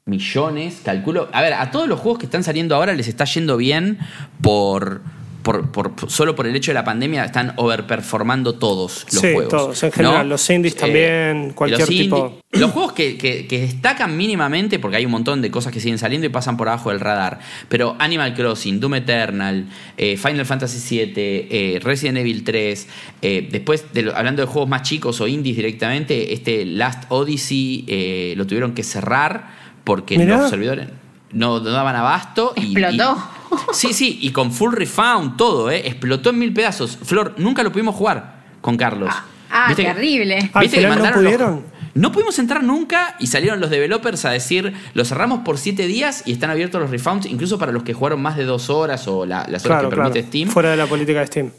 millones, calculo. A ver, a todos los juegos que están saliendo ahora les está yendo bien por, por, por- solo por el hecho de la pandemia, están overperformando todos los Sí, juegos. todos, en general, ¿no? los indies también, cualquier los tipo. Los juegos que, que- que destacan mínimamente, porque hay un montón de cosas que siguen saliendo y pasan por abajo del radar, pero Animal Crossing, Doom Eternal, eh, Final Fantasy VII, eh, Resident Evil 3, eh, después, de hablando de juegos más chicos o indies directamente, este Last Odyssey eh, lo tuvieron que cerrar porque Mirá. los servidores no, no daban abasto. Y, Explotó. y- sí, sí, y con full refund, todo, ¿eh? explotó en mil pedazos. Flor, nunca lo pudimos jugar con Carlos. Ah, ah, ¿Viste que- terrible. Al ¿Viste que no los- no pudimos entrar nunca y salieron los developers a decir, lo cerramos por siete días y están abiertos los refunds, incluso para los que jugaron más de dos horas o la- las horas Claro, que claro. permite Steam, Fuera de la política de Steam.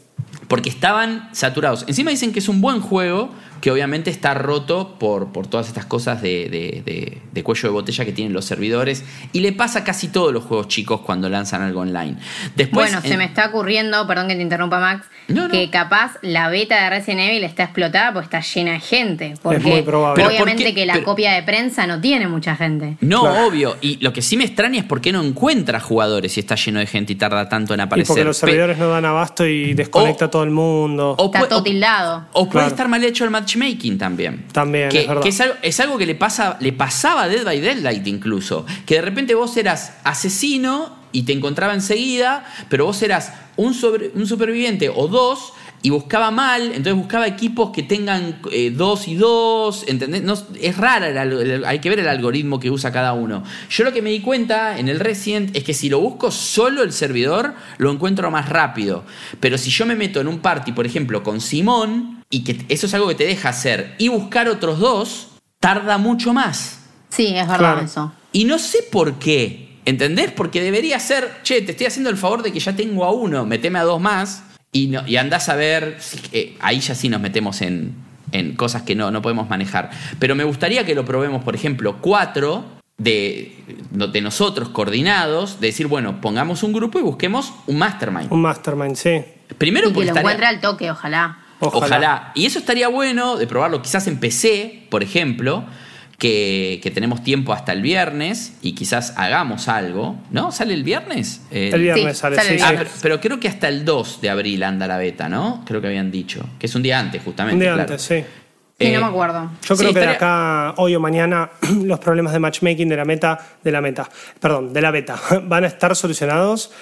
porque estaban saturados. Encima dicen que es un buen juego, que obviamente está roto por, por todas estas cosas de, de- de- de cuello de botella que tienen los servidores, y le pasa a casi todos los juegos chicos cuando lanzan algo online. Después, bueno, se me está ocurriendo, perdón que te interrumpa Max, No, no. que capaz la beta de Resident Evil está explotada porque está llena de gente. Porque muy probable. Obviamente que la Pero- copia de prensa no tiene mucha gente. No, Claro. obvio. Y lo que sí me extraña es por qué no encuentra jugadores si está lleno de gente y tarda tanto en Y aparecer. porque los Pe- servidores no dan abasto y desconecta O- a todo el mundo. o Está todo tildado. O puede Claro. estar mal hecho el matchmaking también. También, que, es verdad. que es, algo, es algo que le, pasa, le pasaba a Dead by Deadlight incluso. Que de repente vos eras asesino y te encontraba enseguida, pero vos eras un, sobre- un superviviente o dos y buscaba mal, entonces buscaba equipos que tengan eh, dos y dos, ¿entendés? No, es rara, el al- el- hay que ver el algoritmo que usa cada uno. Yo lo que me di cuenta en el Resident es que si lo busco solo el servidor, lo encuentro más rápido. Pero si yo me meto en un party, por ejemplo, con Simón, y que eso es algo que te deja hacer, y buscar otros dos, tarda mucho más. Sí, es verdad Claro. eso. Y no sé por qué. ¿Entendés? Porque debería ser, che, te estoy haciendo el favor de que ya tengo a uno, meteme a dos más y, no, y andás a ver. si- eh, ahí ya sí nos metemos en, en cosas que no, no podemos manejar. Pero me gustaría que lo probemos, por ejemplo, cuatro de, de nosotros coordinados, de decir, bueno, pongamos un grupo y busquemos un mastermind. Un mastermind, sí. Primero Y que lo estaría- encuentre al toque, ojalá. Ojalá. Ojalá. Y eso estaría bueno de probarlo quizás en PC, por ejemplo, que, que tenemos tiempo hasta el viernes y quizás hagamos algo. ¿No? ¿Sale el viernes? Eh, El viernes Sí, sale, sale sí, el sí. ah, viernes. pero, pero creo que hasta el 2 de abril anda la beta, ¿no? Creo que habían dicho. Que es un día antes, justamente. Un día claro. antes, sí. Sí, Eh, no me acuerdo. Yo creo Sí, que de acá, hoy o mañana, los problemas de matchmaking de la meta, de la meta, perdón, de la beta, van a estar solucionados.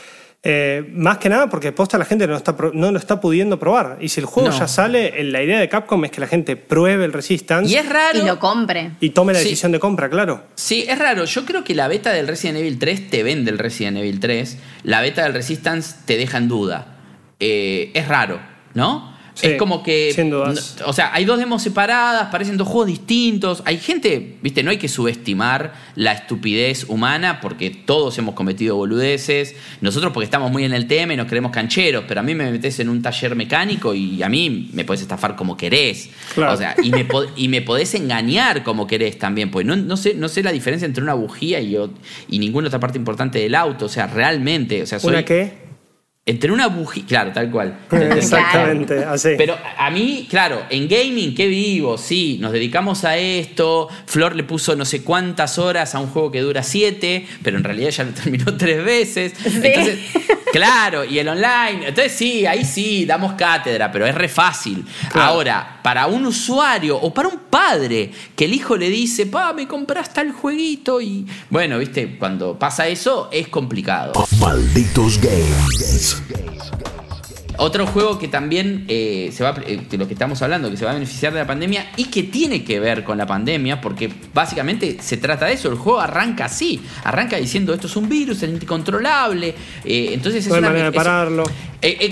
Eh, más que nada porque posta la gente no, está, no lo está pudiendo probar. Y si el juego No. ya sale, eh, la idea de Capcom es que la gente pruebe el Resistance Y es raro. Y lo compre. y tome la Sí. decisión de compra, claro. Sí, es raro. Yo creo que la beta del Resident Evil 3 te vende el Resident Evil 3. La beta del Resistance te deja en duda. Eh, es raro, ¿no? Sí, es como que. sin dudas. no- o sea, hay dos demos separadas, parecen dos juegos distintos. Hay gente, viste, no hay que subestimar la estupidez humana porque todos hemos cometido boludeces. Nosotros porque estamos muy en el tema y nos creemos cancheros, pero a mí me metes en un taller mecánico y a mí me podés estafar como querés. Claro. O sea, y me, y me podés engañar como querés también, porque no, no, sé, no sé la diferencia entre una bujía y, y ninguna otra parte importante del auto. O sea, realmente, o sea, soy, ¿Una qué? Entre una bujía, claro, tal cual. Exactamente, así. Pero a mí, claro, en gaming, qué vivo, sí, nos dedicamos a esto. Flor le puso no sé cuántas horas a un juego que dura siete, pero en realidad ya lo terminó tres veces. Entonces, claro, y el online. Entonces sí, ahí sí, damos cátedra, pero es re fácil. Ahora, para un usuario o para un padre que el hijo le dice, pa, me compras tal jueguito y. Bueno, viste, cuando pasa eso es complicado. Malditos Games. Otro juego que también eh, se va, eh, de lo que estamos hablando, que se va a beneficiar de la pandemia y que tiene que ver con la pandemia, porque básicamente se trata de eso. El juego arranca así, arranca diciendo esto es un virus, es incontrolable. eh, entonces es una, manera de es- pararlo. eh,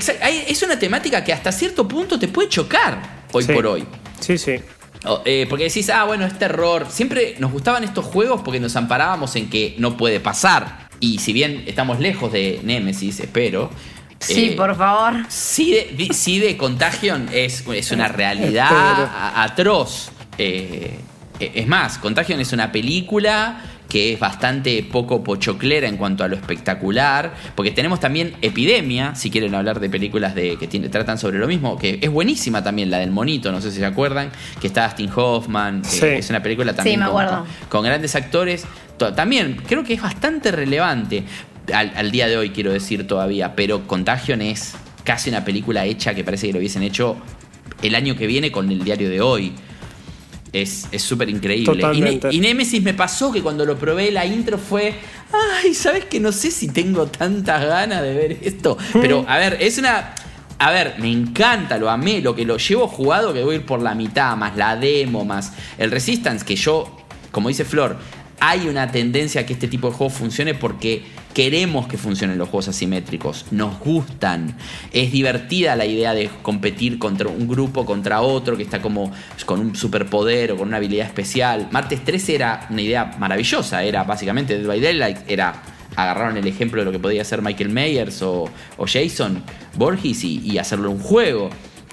es una temática que hasta cierto punto te puede chocar hoy Sí. por hoy. Sí, sí. O, eh, porque decís, ah, bueno, es terror. Siempre nos gustaban estos juegos porque nos amparábamos en que no puede pasar. Y si bien estamos lejos de Nemesis, espero. Sí, eh, por favor. Sí de, sí de Contagion es, es una realidad Espero. atroz. Eh, es más, Contagion es una película que es bastante poco pochoclera en cuanto a lo espectacular, porque tenemos también Epidemia, si quieren hablar de películas de, que tiene- tratan sobre lo mismo, que es buenísima también, la del monito, no sé si se acuerdan, que está Dustin Hoffman, que Sí. es una película también me con- acuerdo. con, con grandes actores. To- También creo que es bastante relevante al, al día de hoy, quiero decir todavía, pero Contagion es casi una película hecha que parece que lo hubiesen hecho el año que viene con el diario de hoy. Es es súper increíble. Y, Ne- y Nemesis me pasó que cuando lo probé la intro fue, ay, ¿sabes que no sé si tengo tantas ganas de ver esto? Pero, a ver, es una... A ver, me encanta, lo amé, lo que lo llevo jugado, que voy a ir por la mitad, más la demo, más el Resistance, que yo, como dice Flor, hay una tendencia a que este tipo de juegos funcione porque queremos que funcionen los juegos asimétricos, nos gustan, es divertida la idea de competir contra un grupo, contra otro que está como con un superpoder o con una habilidad especial. Martes 13 era una idea maravillosa, era básicamente Dead by Daylight, era agarraron el ejemplo de lo que podía hacer Michael Myers o, o Jason Borges y, y hacerlo un juego.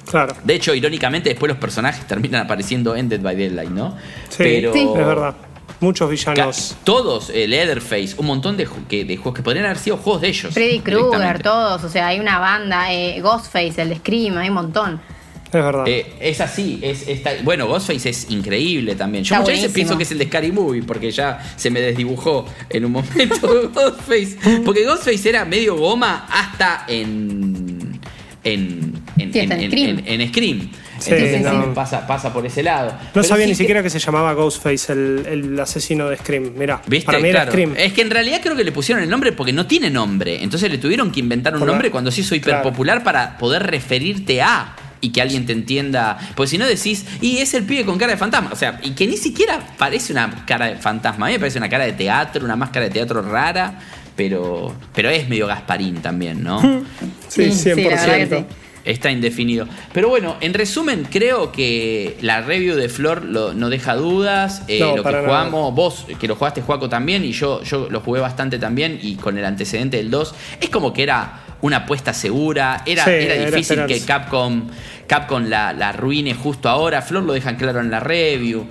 Claro. De hecho, irónicamente, después los personajes terminan apareciendo en Dead by Daylight, ¿no? Sí, Pero, Sí. es verdad. Muchos Ca- villanos. Todos, eh, Leatherface, un montón de, ju- que, de juegos que podrían haber sido juegos de ellos. Freddy Krueger, todos. O sea, hay una banda. eh, Ghostface, el de Scream, hay un montón. Es verdad. Eh, es así, es, bueno, Ghostface es increíble también. Yo Está muchas veces pienso que es el de Scary Movie, porque ya se me desdibujó en un momento Ghostface. Porque Ghostface era medio goma hasta en. en. en, Sí, hasta en- en Scream. en- en Scream. Sí, Entonces no. sí, pasa, pasa por ese lado. no Pero sabía sí ni siquiera que se llamaba Ghostface, el, el asesino de Scream. Mirá, ¿Viste? para mí era Claro. Scream. Es que en realidad creo que le pusieron el nombre porque no tiene nombre. Entonces le tuvieron que inventar un nombre cuando se hizo Claro. hiperpopular para poder referirte a y que alguien te entienda. Porque si no decís, y es el pibe con cara de fantasma. O sea, y que ni siquiera parece una cara de fantasma. A mí me parece una cara de teatro, una máscara de teatro rara. Pero, pero es medio Gasparín también, ¿no? Sí, Sí, sí, la verdad que 100%. sí. Está indefinido. Pero bueno, en resumen, creo que la review de Flor lo- no deja dudas. Eh, No, lo que nada. jugamos, vos que lo jugaste, Juaco, también, y yo, yo lo jugué bastante también, y con el antecedente del 2, es como que era una apuesta segura. Era, Sí, era difícil que Capcom, Capcom la, la arruine justo ahora. Flor lo dejan claro en la review.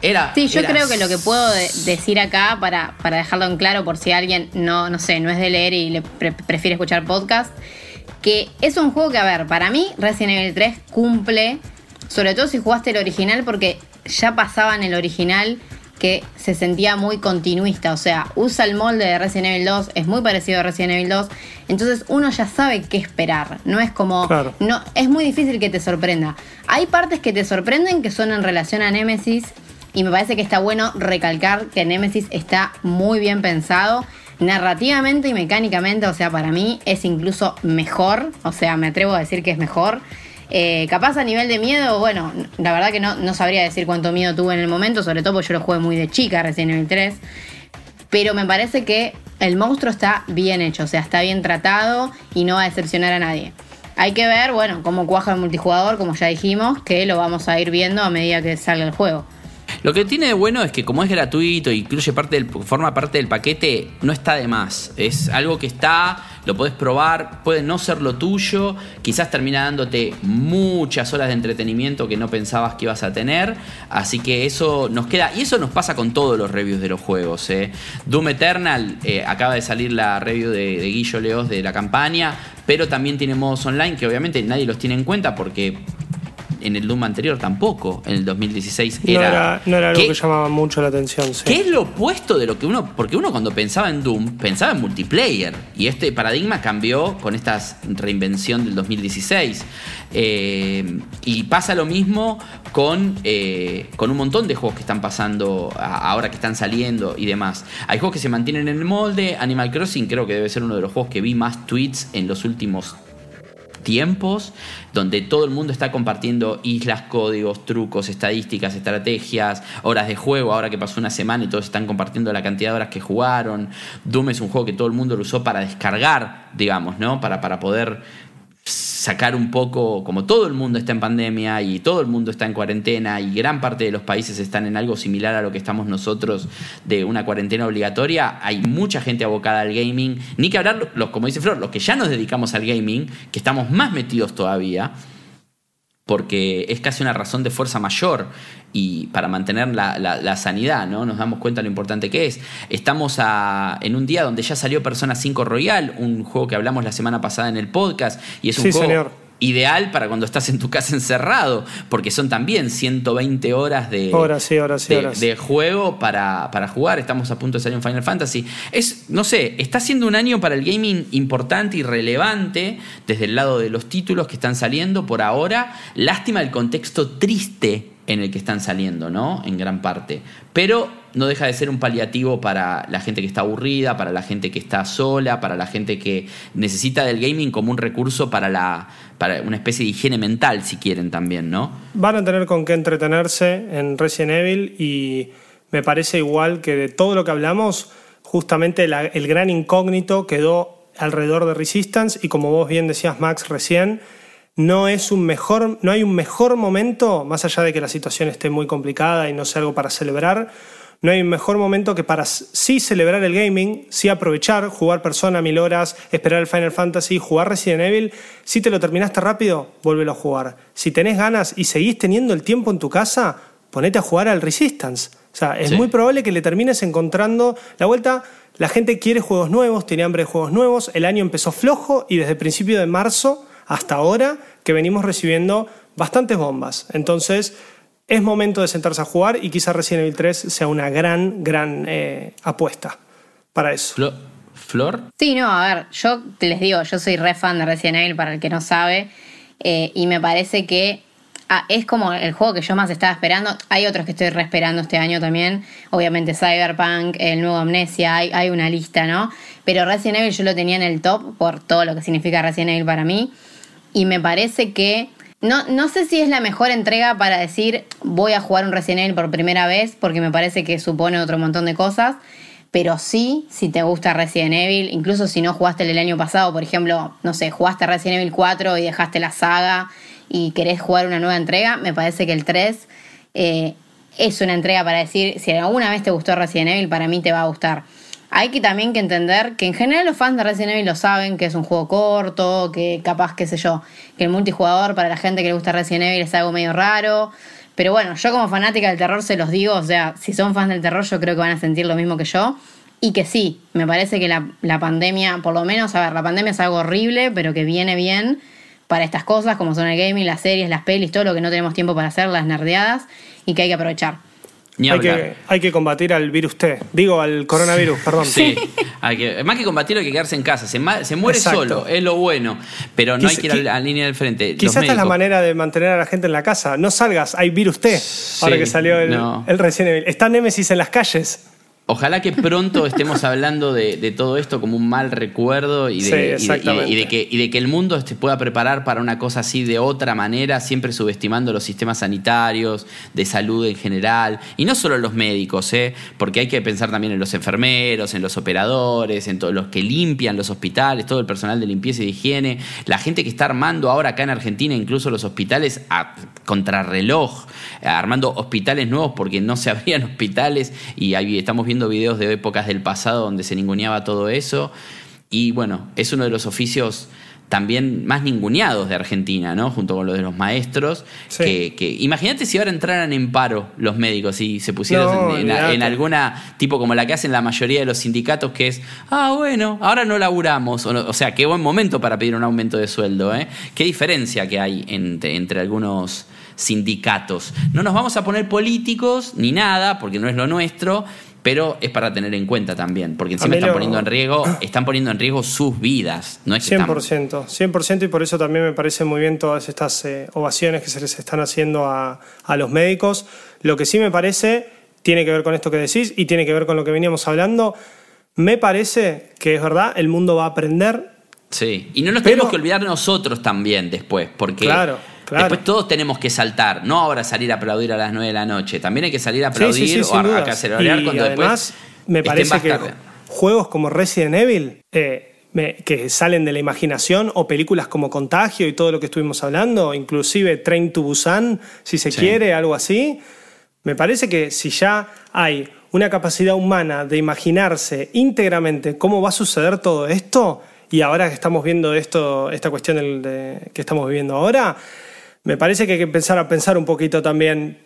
Era, Sí, yo era- creo que lo que puedo de- decir acá, para, para dejarlo en claro por si alguien no, no sé, no es de leer y le pre- prefiere escuchar podcast, que es un juego que, a ver, para mí Resident Evil 3 cumple, sobre todo si jugaste el original, porque ya pasaba en el original que se sentía muy continuista, o sea, usa el molde de Resident Evil 2, es muy parecido a Resident Evil 2, entonces uno ya sabe qué esperar, no es como, Claro. no, es muy difícil que te sorprenda. Hay partes que te sorprenden que son en relación a Nemesis y me parece que está bueno recalcar que Nemesis está muy bien pensado. Narrativamente y mecánicamente, o sea, para mí es incluso mejor. O sea, me atrevo a decir que es mejor. Eh, capaz a nivel de miedo, bueno, la verdad que no, no sabría decir cuánto miedo tuve en el momento, sobre todo porque yo lo jugué muy de chica, recién en el 3. Pero me parece que el monstruo está bien hecho, o sea, está bien tratado y no va a decepcionar a nadie. Hay que ver, bueno, cómo cuaja el multijugador, como ya dijimos, que lo vamos a ir viendo a medida que salga el juego. Lo que tiene de bueno es que como es gratuito, incluye parte del, forma parte del paquete, no está de más. Es algo que está, lo podés probar, puede no ser lo tuyo, quizás termina dándote muchas horas de entretenimiento que no pensabas que ibas a tener, así que eso nos queda, y eso nos pasa con todos los reviews de los juegos. ¿eh? Doom Eternal, eh, acaba de salir la review de, de Guillo Leos de la campaña, pero también tiene modos online que obviamente nadie los tiene en cuenta porque en el Doom anterior tampoco, en el 2016 No era... era, no era algo ¿Qué- que llamaba mucho la atención. sí. ¿Qué es lo opuesto de lo que uno.? Porque uno cuando pensaba en Doom, pensaba en multiplayer. Y este paradigma cambió con esta reinvención del 2016. Eh, y pasa lo mismo con, eh, con un montón de juegos que están pasando a- ahora que están saliendo y demás. Hay juegos que se mantienen en el molde. Animal Crossing creo que debe ser uno de los juegos que vi más tweets en los últimos tiempos, donde todo el mundo está compartiendo islas, códigos, trucos, estadísticas, estrategias, horas de juego, ahora que pasó una semana y todos están compartiendo la cantidad de horas que jugaron. Doom es un juego que todo el mundo lo usó para descargar, digamos, ¿no? Para, para poder sacar un poco, como todo el mundo está en pandemia y todo el mundo está en cuarentena y gran parte de los países están en algo similar a lo que estamos nosotros de una cuarentena obligatoria, hay mucha gente abocada al gaming, ni que hablar, los, como dice Flor, los que ya nos dedicamos al gaming, que estamos más metidos todavía, porque es casi una razón de fuerza mayor y para mantener la, la- la sanidad, ¿no? Nos damos cuenta de lo importante que es. Estamos a- en un día donde ya salió Persona 5 Royal, un juego que hablamos la semana pasada en el podcast, y es un Sí, juego señor. Ideal para cuando estás en tu casa encerrado, porque son también 120 horas de, Horas, sí, horas, sí, de, horas. de juego para, para jugar. Estamos a punto de salir un Final Fantasy. Es, no sé, está siendo un año para el gaming importante y relevante desde el lado de los títulos que están saliendo por ahora. Lástima el contexto triste en el que están saliendo, ¿no? En gran parte. Pero no deja de ser un paliativo para la gente que está aburrida, para la gente que está sola, para la gente que necesita del gaming como un recurso para, la, para una especie de higiene mental, si quieren también, ¿no? Van a tener con qué entretenerse en Resident Evil y me parece igual que de todo lo que hablamos, justamente la- el gran incógnito quedó alrededor de Resistance y como vos bien decías Max recién, no es un mejor, no hay un mejor momento, más allá de que la situación esté muy complicada y no sea algo para celebrar, no hay mejor momento que para sí celebrar el gaming, sí aprovechar, jugar Persona mil horas, esperar el Final Fantasy, jugar Resident Evil. Si te lo terminaste rápido, vuélvelo a jugar. Si tenés ganas y seguís teniendo el tiempo en tu casa, ponete a jugar al Resistance. O sea, es Sí. muy probable que le termines encontrando la vuelta. La gente quiere juegos nuevos, tiene hambre de juegos nuevos. El año empezó flojo y desde el principio de marzo hasta ahora que venimos recibiendo bastantes bombas. Entonces, es momento de sentarse a jugar y quizá Resident Evil 3 sea una gran, gran eh, apuesta para eso. Flo- Flor. Sí, no, a ver, yo les digo, yo soy re fan de Resident Evil para el que no sabe, eh, y me parece que ah, es como el juego que yo más estaba esperando. Hay otros que estoy re esperando este año también, obviamente Cyberpunk, el nuevo Amnesia, hay, hay una lista, ¿no? Pero Resident Evil yo lo tenía en el top por todo lo que significa Resident Evil para mí, y me parece que no, no sé si es la mejor entrega para decir voy a jugar un Resident Evil por primera vez, porque me parece que supone otro montón de cosas. Pero sí, si te gusta Resident Evil, incluso si no jugaste el año pasado, por ejemplo, no sé, jugaste Resident Evil 4 y dejaste la saga y querés jugar una nueva entrega, me parece que el 3 eh, es una entrega para decir, si alguna vez te gustó Resident Evil, para mí te va a gustar. Hay que también que entender que en general los fans de Resident Evil lo saben, que es un juego corto, que capaz, qué sé yo, que el multijugador para la gente que le gusta Resident Evil es algo medio raro. Pero bueno, yo como fanática del terror se los digo, o sea, si son fans del terror yo creo que van a sentir lo mismo que yo. Y que sí, me parece que la, la pandemia, por lo menos, a ver, la pandemia es algo horrible, pero que viene bien para estas cosas, como son el gaming, las series, las pelis, todo lo que no tenemos tiempo para hacer, las nerdeadas, y que hay que aprovechar. Ni Hay que, hay que combatir al virus T. Digo, al coronavirus, perdón. Sí, hay que, más que combatirlo hay que quedarse en casa. Se, muere Exacto. solo, es lo bueno. Pero no hay que ir a la, qui- a la línea del frente. Quizás esta es la manera de mantener a la gente en la casa. No salgas, hay virus T. ahora que salió el, no. el Evil. Está Nemesis en las calles. Ojalá que pronto estemos hablando de, de todo esto como un mal recuerdo y de, Sí, y y que, y de que el mundo se pueda preparar para una cosa así de otra manera, siempre subestimando los sistemas sanitarios, de salud en general, y no solo los médicos, ¿eh? porque hay que pensar también en los enfermeros, en los operadores, en todos los que limpian los hospitales, todo el personal de limpieza y de higiene, la gente que está armando ahora acá en Argentina, incluso los hospitales a contrarreloj, armando hospitales nuevos porque no se abrían hospitales y ahí estamos viendo videos de épocas del pasado donde se ninguneaba todo eso. y bueno, es uno de los oficios también más ninguneados de Argentina, ¿no? Junto con los de los maestros. Sí. Que, imagínate si ahora entraran en paro los médicos y se pusieran No, en, en- olvidate. en alguna tipo como la que hacen la mayoría de los sindicatos, que es, ah, bueno, ahora no laburamos. O, no- o sea, qué buen momento para pedir un aumento de sueldo, ¿eh? Qué diferencia que hay entre, entre algunos sindicatos. No nos vamos a poner políticos ni nada, porque no es lo nuestro. Pero es para tener en cuenta también, porque encima están poniendo en riesgo, están poniendo en riesgo sus vidas. No es que están- 100%, 100% y por eso también me parece muy bien todas estas eh, ovaciones que se les están haciendo a, a los médicos. Lo que sí me parece tiene que ver con esto que decís y tiene que ver con lo que veníamos hablando. Me parece que es verdad, el mundo va a aprender. Sí, y no nos Pero- tenemos que olvidar nosotros también después, porque Claro, claro. después todos tenemos que saltar, no ahora salir a aplaudir a las 9 de la noche, también hay que salir a aplaudir Sí, sí, sí, o a, a dudas. cacerolear Y cuando además, después me parece que tarde. juegos como Resident Evil, eh, me- que salen de la imaginación, o películas como Contagio y todo lo que estuvimos hablando, inclusive Train to Busan, si se quiere, algo así, me parece que si ya hay una capacidad humana de imaginarse íntegramente cómo va a suceder todo esto, y ahora que estamos viendo esto, esta cuestión del- de- que estamos viviendo ahora, me parece que hay que empezar a pensar un poquito también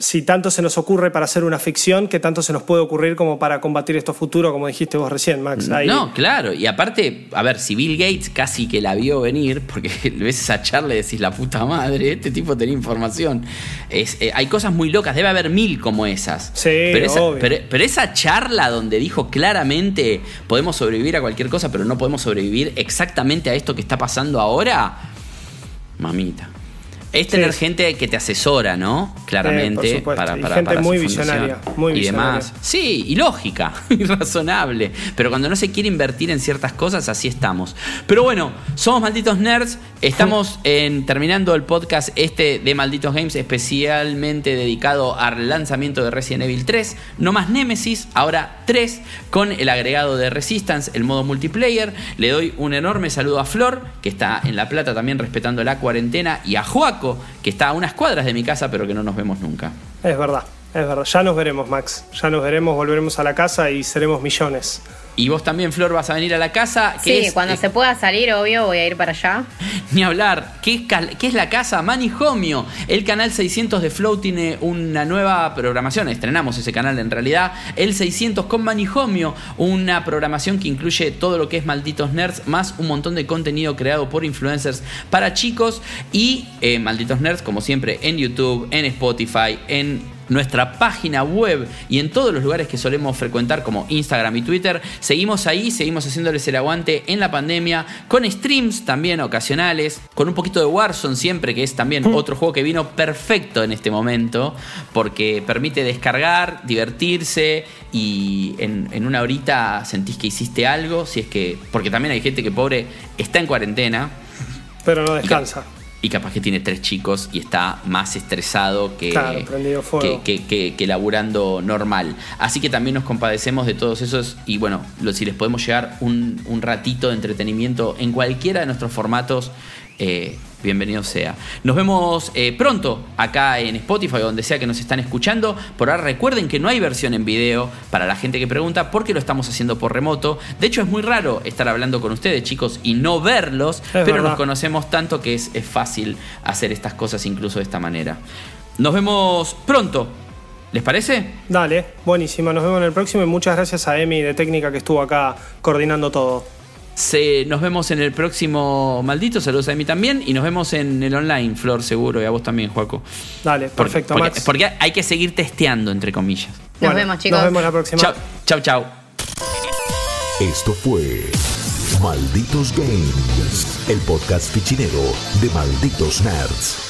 si tanto se nos ocurre para hacer una ficción, que tanto se nos puede ocurrir como para combatir estos futuros, como dijiste vos recién, Max. Ahí- No, claro, y aparte, a ver, si Bill Gates casi que la vio venir, porque ves esa charla y decís, la puta madre, este tipo tenía información. Es, eh, hay cosas muy locas, debe haber mil como esas. Sí, pero esa, obvio. pero, pero esa charla donde dijo claramente, podemos sobrevivir a cualquier cosa, pero no podemos sobrevivir exactamente a esto que está pasando ahora, mamita. Es tener Sí. gente que te asesora, ¿no? Claramente. Eh, por supuesto. para, Y para, gente para muy visionaria, muy y visionaria. demás. Sí, y lógica, y razonable. Pero cuando no se quiere invertir en ciertas cosas, así estamos. Pero bueno, somos malditos nerds. Estamos en, terminando el podcast este de Malditos Games, especialmente dedicado al lanzamiento de Resident Evil 3. No más Nemesis, ahora 3, con el agregado de Resistance, el modo multiplayer. Le doy un enorme saludo a Flor, que está en La Plata también respetando la cuarentena, y a Joaco, que está a unas cuadras de mi casa, pero que no nos vemos nunca. Es verdad, es verdad. Ya nos veremos, Max. Ya nos veremos, volveremos a la casa y seremos millones. Y vos también, Flor, vas a venir a la casa. Sí, que es, cuando eh, se pueda salir, obvio, voy a ir para allá. Ni hablar. ¿Qué es, cal- qué es la casa? Manijomio. El canal 600 de Flow tiene una nueva programación. Estrenamos ese canal en realidad. El 600 con Manijomio. Una programación que incluye todo lo que es Malditos Nerds, más un montón de contenido creado por influencers para chicos. Y eh, Malditos Nerds, como siempre, en YouTube, en Spotify, en nuestra página web y en todos los lugares que solemos frecuentar como Instagram y Twitter. Seguimos ahí, seguimos haciéndoles el aguante en la pandemia, con streams también ocasionales, con un poquito de Warzone siempre, que es también otro juego que vino perfecto en este momento, porque permite descargar, divertirse y en, en una horita sentís que hiciste algo, si es que, porque también hay gente que pobre está en cuarentena. Pero no descansa. Y capaz que tiene tres chicos y está más estresado que, Claro, fuego. que, que- que- laburando normal. Así que también nos compadecemos de todos esos y bueno, si les podemos llegar un, un ratito de entretenimiento en cualquiera de nuestros formatos, eh, bienvenido sea. Nos vemos eh, pronto acá en Spotify o donde sea que nos están escuchando. Por ahora recuerden que no hay versión en video para la gente que pregunta porque lo estamos haciendo por remoto. De hecho es muy raro estar hablando con ustedes chicos y no verlos, pero verdad. nos conocemos tanto que es, es fácil hacer estas cosas incluso de esta manera. Nos vemos pronto. ¿Les parece? Dale, buenísimo. Nos vemos en el próximo y muchas gracias a Emi de Técnica que estuvo acá coordinando todo. Se, nos vemos en el próximo maldito. Saludos a mí también. Y nos vemos en el online, Flor, seguro. Y a vos también, Juaco. Dale, perfecto, porque, Max. porque hay que seguir testeando, entre comillas. Nos Bueno, vemos, chicos. Nos vemos la próxima. Chau, chau, chau. Esto fue Malditos Games, el podcast fichinero de Malditos Nerds.